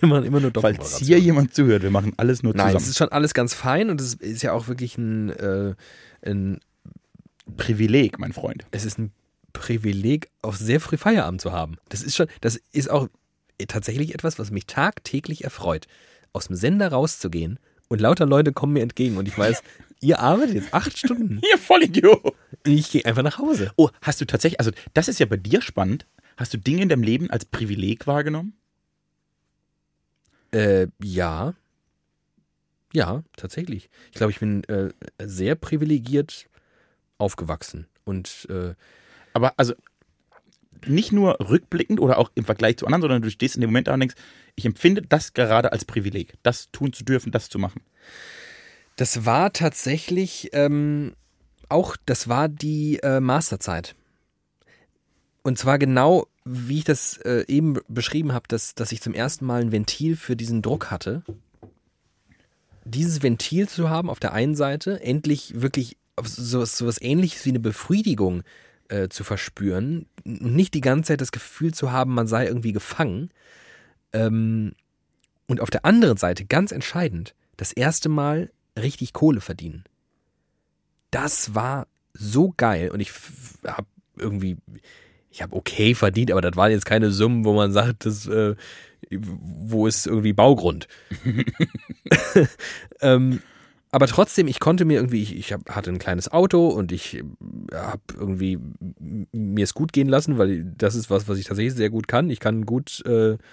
machen immer nur Falls Doppelmoderation. hier jemand zuhört, wir machen alles nur Nein, es zusammen. ist schon alles ganz fein und es ist ja auch wirklich ein, äh, ein Privileg, mein Freund. es ist ein Privileg, auch sehr früh Feierabend zu haben. Das ist schon, das ist auch tatsächlich etwas, was mich tagtäglich erfreut, aus dem Sender rauszugehen und lauter Leute kommen mir entgegen und ich weiß, ihr arbeitet jetzt acht Stunden. Ihr Vollidiot. Ich gehe einfach nach Hause. Oh, hast du tatsächlich, also das ist ja bei dir spannend. Hast du Dinge in deinem Leben als Privileg wahrgenommen? Äh, ja. Ja, tatsächlich. Ich glaube, ich bin äh, sehr privilegiert aufgewachsen. Und äh, Aber also nicht nur rückblickend oder auch im Vergleich zu anderen, sondern du stehst in dem Moment da und denkst, ich empfinde das gerade als Privileg, das tun zu dürfen, das zu machen. das war tatsächlich ähm, auch, das war die äh, Masterzeit. Und zwar genau, wie ich das äh, eben beschrieben habe, dass, dass ich zum ersten Mal ein Ventil für diesen Druck hatte. Dieses Ventil zu haben auf der einen Seite, endlich wirklich so, so was ähnliches wie eine Befriedigung äh, zu verspüren und nicht die ganze Zeit das Gefühl zu haben, man sei irgendwie gefangen. Ähm, und auf der anderen Seite, ganz entscheidend, das erste Mal richtig Kohle verdienen. Das war so geil und ich habe irgendwie, ich habe okay verdient, aber das waren jetzt keine Summen, wo man sagt, das, äh, wo ist irgendwie Baugrund. ähm, aber trotzdem, ich konnte mir irgendwie, ich, ich hab, hatte ein kleines Auto und ich habe irgendwie mir es gut gehen lassen, weil das ist was, was ich tatsächlich sehr gut kann. Ich kann gut äh,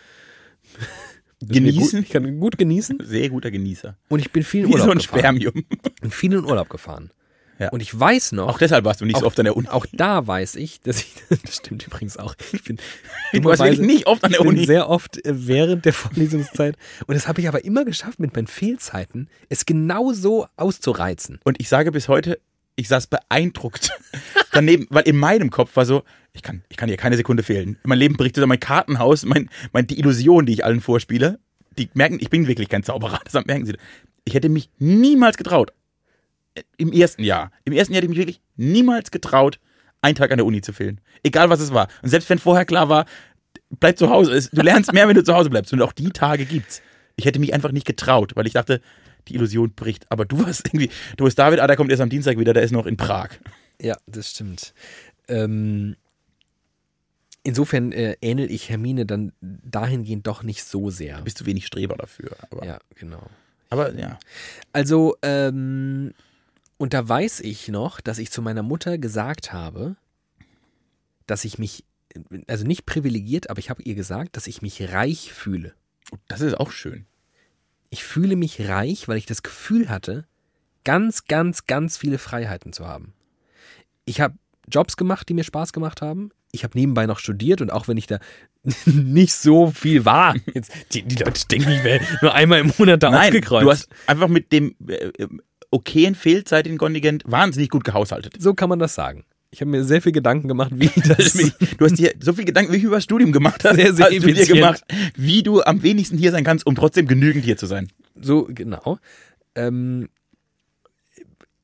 Genießen? Gut, ich kann gut genießen Sehr guter Genießer. und ich bin viel in Wie so Urlaub ein gefahren. Spermium. Und viel in Urlaub gefahren. Ja. Und ich weiß noch, Auch deshalb warst du nicht so Auch- oft an der Uni. auch da weiß ich, dass ich, das stimmt übrigens auch, ich bin, du warst wirklich nicht oft an der ich bin Uni. sehr oft äh, während der Vorlesungszeit und das habe ich aber immer geschafft, mit meinen Fehlzeiten es genau so auszureizen. Und ich sage bis heute, ich saß beeindruckt daneben, weil in meinem Kopf war so, ich kann, ich kann hier keine Sekunde fehlen. Mein Leben bricht über mein Kartenhaus, mein, mein, die Illusion, die ich allen vorspiele. Die merken, ich bin wirklich kein Zauberer. Das merken sie. Ich hätte mich niemals getraut. Im ersten Jahr. Im ersten Jahr hätte ich mich wirklich niemals getraut, einen Tag an der Uni zu fehlen. Egal was es war. Und selbst wenn vorher klar war, bleib zu Hause. Du lernst mehr, wenn du zu Hause bleibst. Und auch die Tage gibt's. Ich hätte mich einfach nicht getraut, weil ich dachte, die Illusion bricht. Aber du warst irgendwie, du bist David, ah, der kommt erst am Dienstag wieder, der ist noch in Prag. Ja, das stimmt. Ähm, insofern äh, ähnel ich Hermine dann dahingehend doch nicht so sehr. Du bist zu wenig Streber dafür. Aber Ja, genau. aber, ja. Also, ähm, und da weiß ich noch, dass ich zu meiner Mutter gesagt habe, dass ich mich, also nicht privilegiert, aber ich habe ihr gesagt, dass ich mich reich fühle. das ist auch schön. Ich fühle mich reich, weil ich das Gefühl hatte, ganz, ganz, ganz viele Freiheiten zu haben. Ich habe Jobs gemacht, die mir Spaß gemacht haben. Ich habe nebenbei noch studiert und auch wenn ich da nicht so viel war, jetzt, die, die Leute denken, ich wäre nur einmal im Monat da Nein, aufgekreuzt. du hast einfach mit dem äh, äh, okayen fehlzeitigen Kontingent wahnsinnig gut gehaushaltet. so kann man das sagen. Ich habe mir sehr viel Gedanken gemacht, wie das. Du hast dir so viel Gedanken, wie ich über das Studium gemacht hast, Sehr, sehr hast du dir gemacht, wie du am wenigsten hier sein kannst, um trotzdem genügend hier zu sein. so, genau. Ähm,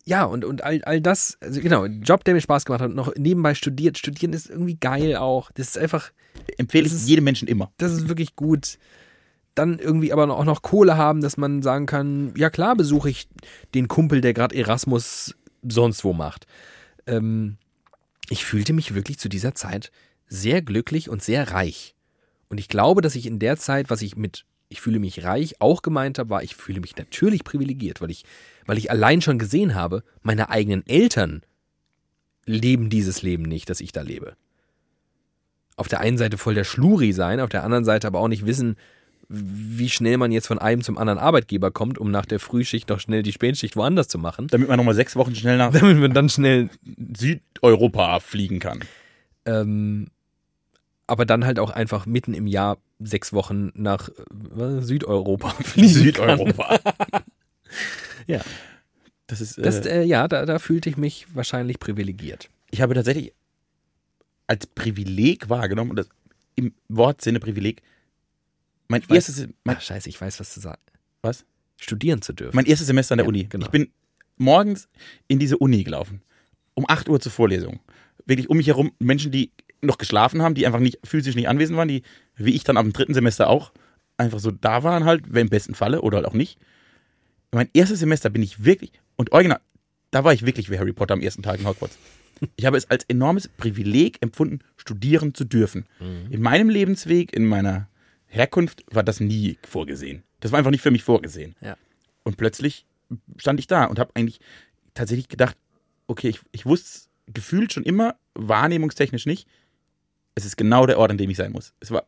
ja, und, und all, all das, also genau, Job, der mir Spaß gemacht hat, noch nebenbei studiert. Studieren ist irgendwie geil auch. Das ist einfach, Empfehle ich jedem Menschen immer. das ist wirklich gut. Dann irgendwie aber auch noch Kohle haben, dass man sagen kann, ja klar besuche ich den Kumpel, der gerade Erasmus sonst wo macht. Ähm, ich fühlte mich wirklich zu dieser Zeit sehr glücklich und sehr reich. Und ich glaube, dass ich in der Zeit, was ich mit ich fühle mich reich auch gemeint habe, war, ich fühle mich natürlich privilegiert, weil ich, weil ich allein schon gesehen habe, meine eigenen Eltern leben dieses Leben nicht, das ich da lebe. Auf der einen Seite voll der Schluri sein, auf der anderen Seite aber auch nicht wissen, wie schnell man jetzt von einem zum anderen Arbeitgeber kommt, um nach der Frühschicht noch schnell die Spätschicht woanders zu machen. Damit man nochmal sechs Wochen schnell nach Damit man dann schnell Südeuropa fliegen kann. ähm, aber dann halt auch einfach mitten im Jahr sechs Wochen nach äh, Südeuropa fliegen. Südeuropa. Ja. Das ist. Äh, Das, äh, ja, da, da fühlte ich mich wahrscheinlich privilegiert. ich habe tatsächlich als Privileg wahrgenommen, und das im Wortsinne Privileg, mein weiß- erstes, mein, Ach, scheiße, ich weiß, was du sagst. was? Studieren zu dürfen. Mein erstes Semester an der Ja, Uni. genau. Ich bin morgens in diese Uni gelaufen. Um 8 Uhr zur Vorlesung. Wirklich um mich herum Menschen, die noch geschlafen haben, die einfach nicht physisch nicht anwesend waren, die, wie ich dann am dritten Semester auch, einfach so da waren halt, im besten Falle oder halt auch nicht. Mein erstes Semester bin ich wirklich, und original, da war ich wirklich wie Harry Potter am ersten Tag in Hogwarts. Ich habe es als enormes Privileg empfunden, studieren zu dürfen. In meinem Lebensweg, in meiner Herkunft war das nie vorgesehen. Das war einfach nicht für mich vorgesehen. Ja. Und plötzlich stand ich da und habe eigentlich tatsächlich gedacht, okay, ich, ich wusste gefühlt schon immer, wahrnehmungstechnisch nicht, es ist genau der Ort, an dem ich sein muss. Es war,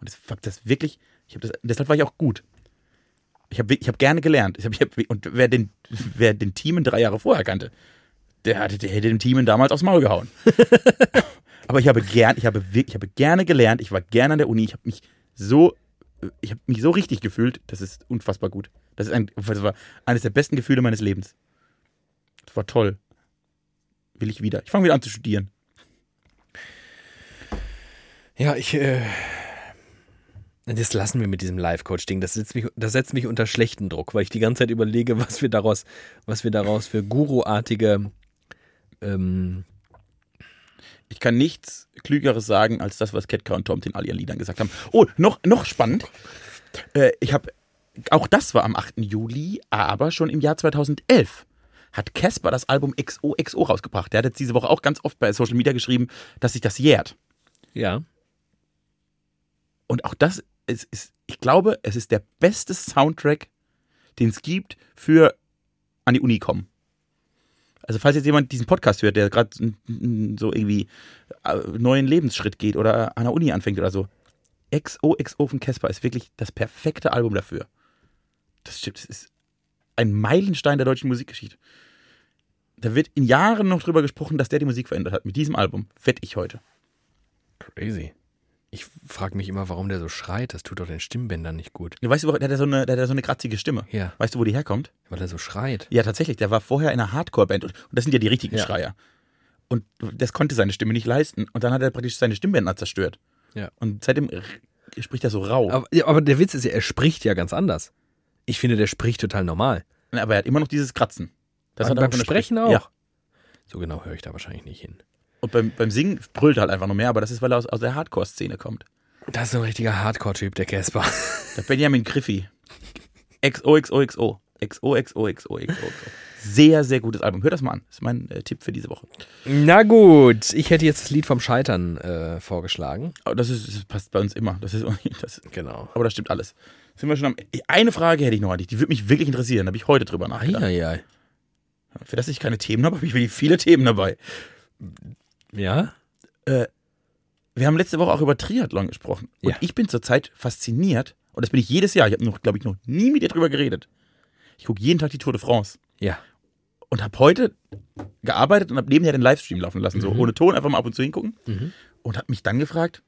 und das, das wirklich, ich habe das, deshalb war ich auch gut. Ich habe ich hab gerne gelernt. Ich hab, ich hab, und wer den, wer den Teamen drei Jahre vorher kannte, der, hatte, der hätte dem Teamen damals aufs Maul gehauen. Aber ich habe gern, ich habe wirklich, ich habe gerne gelernt. Ich war gerne an der Uni. Ich habe mich so, ich habe mich so richtig gefühlt. Das ist unfassbar gut. Das ist ein, das war eines der besten Gefühle meines Lebens. Das war toll. Will ich wieder. Ich fange wieder an zu studieren. Ja, ich. Äh, das lassen wir mit diesem Live-Coach-Ding. Das, setzt mich- das setzt mich unter schlechten Druck, weil ich die ganze Zeit überlege, was wir daraus, was wir daraus für Guru-artige. Ähm, Ich kann nichts Klügeres sagen als das, was Ketka und Tom in all ihren Liedern gesagt haben. Oh, noch, noch spannend. Äh, ich habe, auch das war am 8. Juli, aber schon im Jahr 2011 hat Casper das Album XOXO rausgebracht. Der hat jetzt diese Woche auch ganz oft bei Social Media geschrieben, dass sich das jährt. ja. Und auch das ist, ist, ich glaube, es ist der beste Soundtrack, den es gibt für an die Uni kommen. Also falls jetzt jemand diesen Podcast hört, der gerade so irgendwie äh, neuen Lebensschritt geht oder an der Uni anfängt oder so, XOXO von Casper ist wirklich das perfekte Album dafür. Das stimmt, das ist ein Meilenstein der deutschen Musikgeschichte. Da wird in Jahren noch drüber gesprochen, dass der die Musik verändert hat. Mit diesem Album wette ich heute. Crazy. Ich frage mich immer, warum der so schreit. Das tut doch den Stimmbändern nicht gut. Ja, Weißt du, der hat ja so eine, der hat ja so eine kratzige Stimme. Ja, Weißt du, wo die herkommt? weil er so schreit. Ja, tatsächlich. Der war vorher in einer Hardcore-Band. Und das sind ja die richtigen Ja. Schreier. Und das konnte seine Stimme nicht leisten. Und dann hat er praktisch seine Stimmbänder zerstört. Ja. Und seitdem r- spricht er so rau. Aber, Aber, ja, aber der Witz ist ja, er spricht ja ganz anders. Ich finde, der spricht total normal. er hat immer noch dieses Kratzen. Das Und hat er beim auch Sprechen Sprech- auch. Ja. So genau höre ich da wahrscheinlich nicht hin. Und beim, beim Singen brüllt er halt einfach noch mehr. Aber das ist, weil er aus, aus der Hardcore-Szene kommt. Das ist so ein richtiger Hardcore-Typ, der Casper. Der Benjamin Griffi. XOXOXO. XOXOXOXO. Sehr, sehr gutes Album. Hör das mal an. Das ist mein äh, Tipp für diese Woche. Na gut, ich hätte jetzt das Lied vom Scheitern äh, vorgeschlagen. Aber das, ist, das passt bei uns immer. Das ist, das, Genau. aber das stimmt alles. Sind wir schon am, eine Frage hätte ich noch an dich. Die würde mich wirklich interessieren. Da habe ich heute drüber nachgedacht. Eieiei. Für das ich keine Themen habe, habe ich wirklich viele Themen dabei. Ja? Wir haben letzte Woche auch über Triathlon gesprochen. Und Ja. ich bin zurzeit fasziniert, und das bin ich jedes Jahr, ich habe noch, glaube ich, noch nie mit dir drüber geredet. Ich gucke jeden Tag die Tour de France Ja. und habe heute gearbeitet und habe nebenher den Livestream laufen lassen, so Mhm. ohne Ton, einfach mal ab und zu hingucken. Mhm. Und habe mich dann gefragt,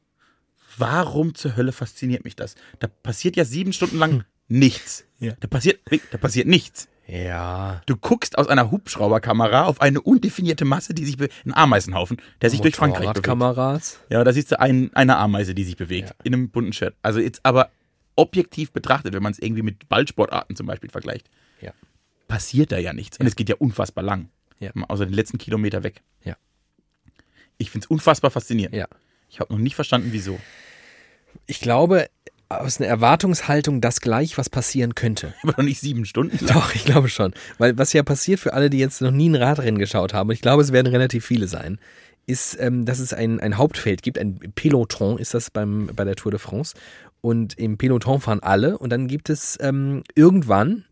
warum zur Hölle fasziniert mich das? Da passiert ja sieben Stunden lang nichts. Ja. Da passiert, da passiert nichts. Ja. Du guckst aus einer Hubschrauberkamera auf eine undefinierte Masse, die sich be ein Ameisenhaufen, der sich durch Frankreich bewegt. Kameras. Ja, da siehst du ein, eine Ameise, die sich bewegt, Ja. in einem bunten Shirt. Also jetzt aber objektiv betrachtet, wenn man es irgendwie mit Ballsportarten zum Beispiel vergleicht, Ja. passiert da ja nichts. Und es geht ja unfassbar lang. Ja. Außer den letzten Kilometer weg. Ja. Ich finde es unfassbar faszinierend. Ja. Ich habe noch nicht verstanden, wieso. Ich glaube, aus einer Erwartungshaltung das gleich, was passieren könnte. Aber noch nicht sieben Stunden. Doch, ich glaube schon. Weil was ja passiert für alle, die jetzt noch nie ein Radrennen geschaut haben, und ich glaube, es werden relativ viele sein, ist, ähm, dass es ein, ein Hauptfeld gibt, ein Peloton ist das beim, bei der Tour de France. Und im Peloton fahren alle und dann gibt es ähm, irgendwann,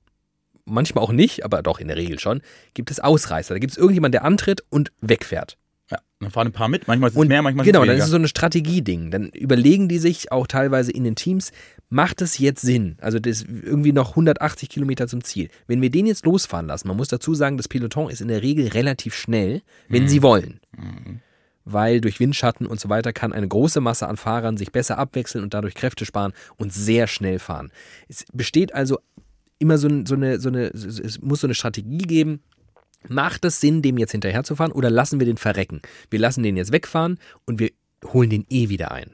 manchmal auch nicht, aber doch in der Regel schon, gibt es Ausreißer. Da gibt es irgendjemand, der antritt und wegfährt. Dann fahren ein paar mit, manchmal ist es Und mehr, manchmal genau, ist es dann ist weniger. es so eine Strategieding. Dann überlegen die sich auch teilweise in den Teams, macht es jetzt Sinn? Also das ist irgendwie noch 180 Kilometer zum Ziel. Wenn wir den jetzt losfahren lassen, man muss dazu sagen, das Peloton ist in der Regel relativ schnell, wenn sie wollen. Weil durch Windschatten und so weiter kann eine große Masse an Fahrern sich besser abwechseln und dadurch Kräfte sparen und sehr schnell fahren. Es besteht also immer so, ein- so eine, so eine, es muss so eine Strategie geben, Macht es Sinn, dem jetzt hinterherzufahren oder lassen wir den verrecken? Wir lassen den jetzt wegfahren und wir holen den eh wieder ein.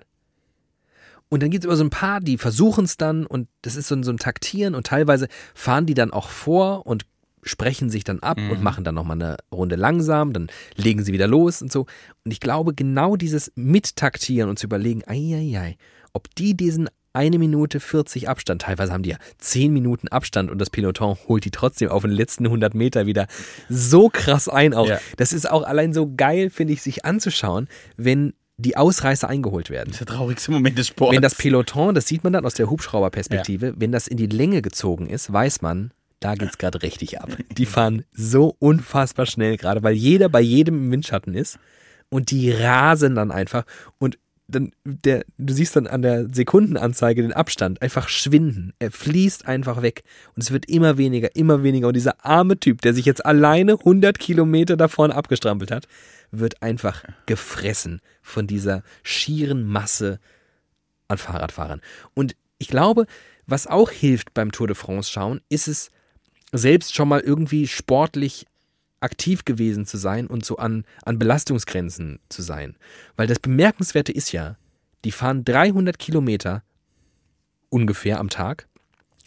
Und dann gibt es immer so ein paar, die versuchen es dann und das ist so ein, so ein Taktieren und teilweise fahren die dann auch vor und sprechen sich dann ab und machen dann nochmal eine Runde langsam, dann legen sie wieder los und so. Und ich glaube, genau dieses Mittaktieren und zu überlegen, ei, ob die diesen eine Minute 40 Abstand, teilweise haben die ja 10 Minuten Abstand und das Peloton holt die trotzdem auf den letzten 100 Meter wieder so krass ein auch. Ja. Das ist auch allein so geil, finde ich, sich anzuschauen, wenn die Ausreißer eingeholt werden. Das ist der traurigste Moment des Sports. Wenn das Peloton, das sieht man dann aus der Hubschrauberperspektive, wenn das in die Länge gezogen ist, weiß man, da geht's gerade richtig ab. Die fahren so unfassbar schnell gerade, weil jeder bei jedem im Windschatten ist und die rasen dann einfach und dann der, du siehst dann an der Sekundenanzeige den Abstand einfach schwinden. Er fließt einfach weg und es wird immer weniger, immer weniger und dieser arme Typ, der sich jetzt alleine 100 Kilometer da vorne abgestrampelt hat, wird einfach gefressen von dieser schieren Masse an Fahrradfahrern. Und ich glaube, was auch hilft beim Tour de France schauen, ist es selbst schon mal irgendwie sportlich aktiv gewesen zu sein und so an, an Belastungsgrenzen zu sein. Weil das Bemerkenswerte ist ja, die fahren 300 Kilometer ungefähr am Tag,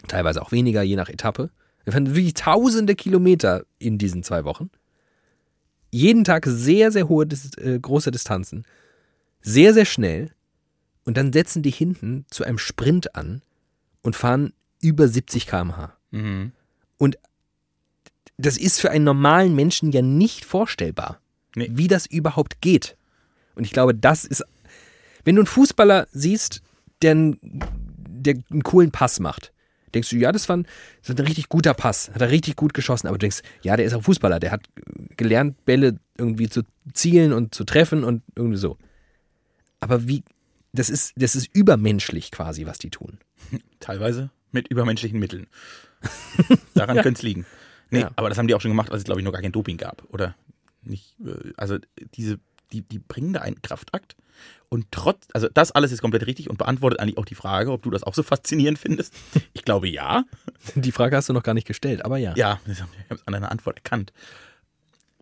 teilweise auch weniger, je nach Etappe. Wir fahren wirklich tausende Kilometer in diesen zwei Wochen. Jeden Tag sehr, sehr hohe, äh, große Distanzen. Sehr, sehr schnell. Und dann setzen die hinten zu einem Sprint an und fahren über 70 km/h. Mhm. Und das ist für einen normalen Menschen ja nicht vorstellbar, Nee. wie das überhaupt geht. Und ich glaube, das ist, wenn du einen Fußballer siehst, der einen, der einen coolen Pass macht, denkst du, ja, das war, ein, das war ein richtig guter Pass, hat er richtig gut geschossen, aber du denkst, ja, der ist auch Fußballer, der hat gelernt, Bälle irgendwie zu zielen und zu treffen und irgendwie so. Aber wie, das ist, das ist übermenschlich quasi, was die tun. Teilweise mit übermenschlichen Mitteln. Daran könnte es liegen. Nee, Ja. aber das haben die auch schon gemacht, als es, glaube ich, noch gar kein Doping gab. Oder nicht. äh, Also diese, die, die bringen da einen Kraftakt. Und trotz, also das alles ist komplett richtig und beantwortet eigentlich auch die Frage, ob du das auch so faszinierend findest. Ich glaube ja. Die Frage hast du noch gar nicht gestellt, aber ja. Ja, ich habe es an deiner Antwort erkannt.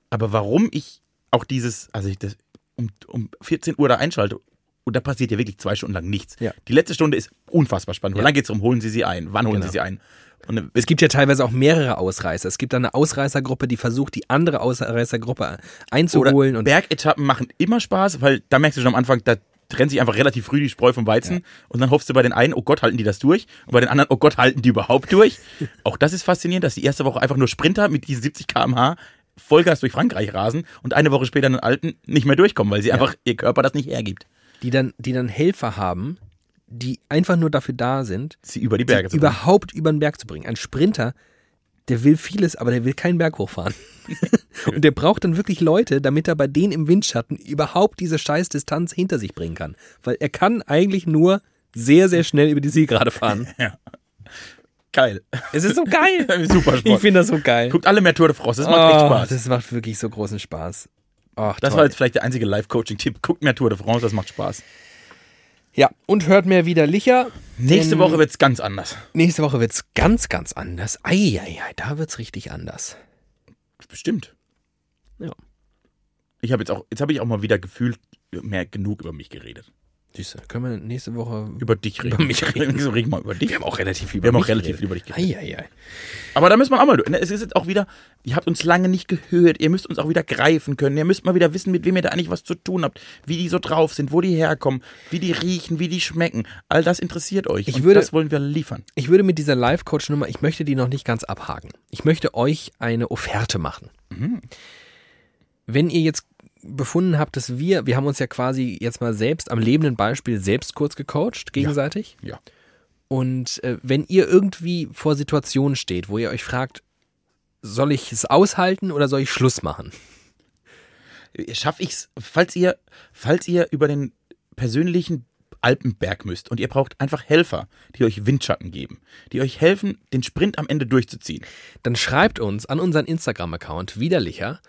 Aber warum ich auch dieses, also ich das um, um 14 Uhr da einschalte und da passiert ja wirklich zwei Stunden lang nichts. Ja. Die letzte Stunde ist unfassbar spannend. Ja. Und dann geht es darum, holen Sie sie ein? Wann holen Genau. Sie sie ein? Und Es gibt ja teilweise auch mehrere Ausreißer. Es gibt dann eine Ausreißergruppe, die versucht, die andere Ausreißergruppe Oder einzuholen. und Bergetappen machen immer Spaß, weil da merkst du schon am Anfang, da trennt sich einfach relativ früh die Spreu vom Weizen und dann hoffst du bei den einen, oh Gott, halten die das durch und bei den anderen, oh Gott, halten die überhaupt durch. Auch das ist faszinierend, dass die erste Woche einfach nur Sprinter mit diesen 70 km/h Vollgas durch Frankreich rasen und eine Woche später einen Alten nicht mehr durchkommen, weil sie einfach ihr Körper das nicht hergibt, die dann, die dann Helfer haben, die einfach nur dafür da sind, sie über die Berge die zu bringen. überhaupt über den Berg zu bringen. Ein Sprinter, der will vieles, aber der will keinen Berg hochfahren. und der braucht dann wirklich Leute, damit er bei denen im Windschatten überhaupt diese scheiß Distanz hinter sich bringen kann. Weil er kann eigentlich nur sehr, sehr schnell über die Zielgerade fahren. Geil. Es ist so geil. Super Ich Sport. finde das so geil. Guckt alle mehr Tour de France, das macht echt Oh, Spaß. Das macht wirklich so großen Spaß. Ach, Das toll. war jetzt vielleicht der einzige Live-Coaching-Tipp. Guckt mehr Tour de France, das macht Spaß. Ja, und hört mehr wieder Licher. Nächste Woche wird's ganz anders. Nächste Woche wird's ganz, ganz anders. Eieiei, da wird's richtig anders. Bestimmt. Ja. Ich habe jetzt auch, jetzt habe ich auch mal wieder gefühlt mehr genug über mich geredet. Süße. Können wir nächste Woche Über dich reden. Über mich reden. So reden wir über dich. Wir haben auch relativ viel Wir haben auch relativ viel über dich geredet. Eieiei. Aber da müssen wir auch mal durch. Es ist jetzt auch wieder, ihr habt uns lange nicht gehört, ihr müsst uns auch wieder greifen können, ihr müsst mal wieder wissen, mit wem ihr da eigentlich was zu tun habt, wie die so drauf sind, wo die herkommen, wie die riechen, wie die schmecken. All das interessiert euch. Ich würde- das wollen wir liefern. Ich würde mit dieser Live-Coach-Nummer, ich möchte die noch nicht ganz abhaken. Ich möchte euch eine Offerte machen. Wenn ihr jetzt befunden habt, dass wir, wir haben uns ja quasi jetzt mal selbst am lebenden Beispiel selbst kurz gecoacht, gegenseitig. Ja. Und äh, wenn ihr irgendwie vor Situationen steht, wo ihr euch fragt, soll ich es aushalten oder soll ich Schluss machen? Schaffe ich's, falls ihr, falls ihr über den persönlichen Alpenberg müsst und ihr braucht einfach Helfer, die euch Windschatten geben, die euch helfen, den Sprint am Ende durchzuziehen. Dann schreibt uns an unseren Instagram-Account widerlicher,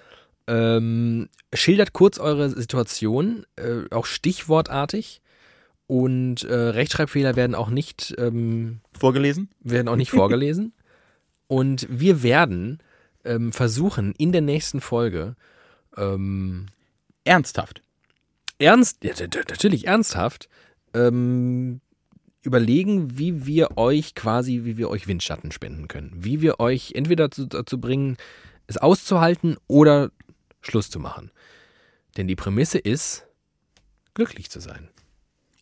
ähm, schildert kurz eure Situation, äh, auch stichwortartig. Und äh, Rechtschreibfehler werden auch nicht, ähm, Vorgelesen? werden auch nicht vorgelesen. Und wir werden ähm, versuchen, in der nächsten Folge ähm, Ernsthaft. ernst, ja, natürlich ernsthaft, ähm, überlegen, wie wir euch quasi, wie wir euch Windschatten spenden können. Wie wir euch entweder dazu, dazu bringen, es auszuhalten oder Schluss zu machen. Denn die Prämisse ist, glücklich zu sein.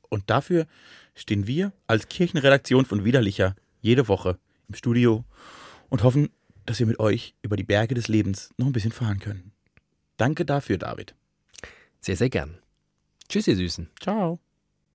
Und dafür stehen wir als Kirchenredaktion von Widerlicher jede Woche im Studio und hoffen, dass wir mit euch über die Berge des Lebens noch ein bisschen fahren können. Danke dafür, David. Sehr, sehr gern. Tschüss, ihr Süßen. Ciao.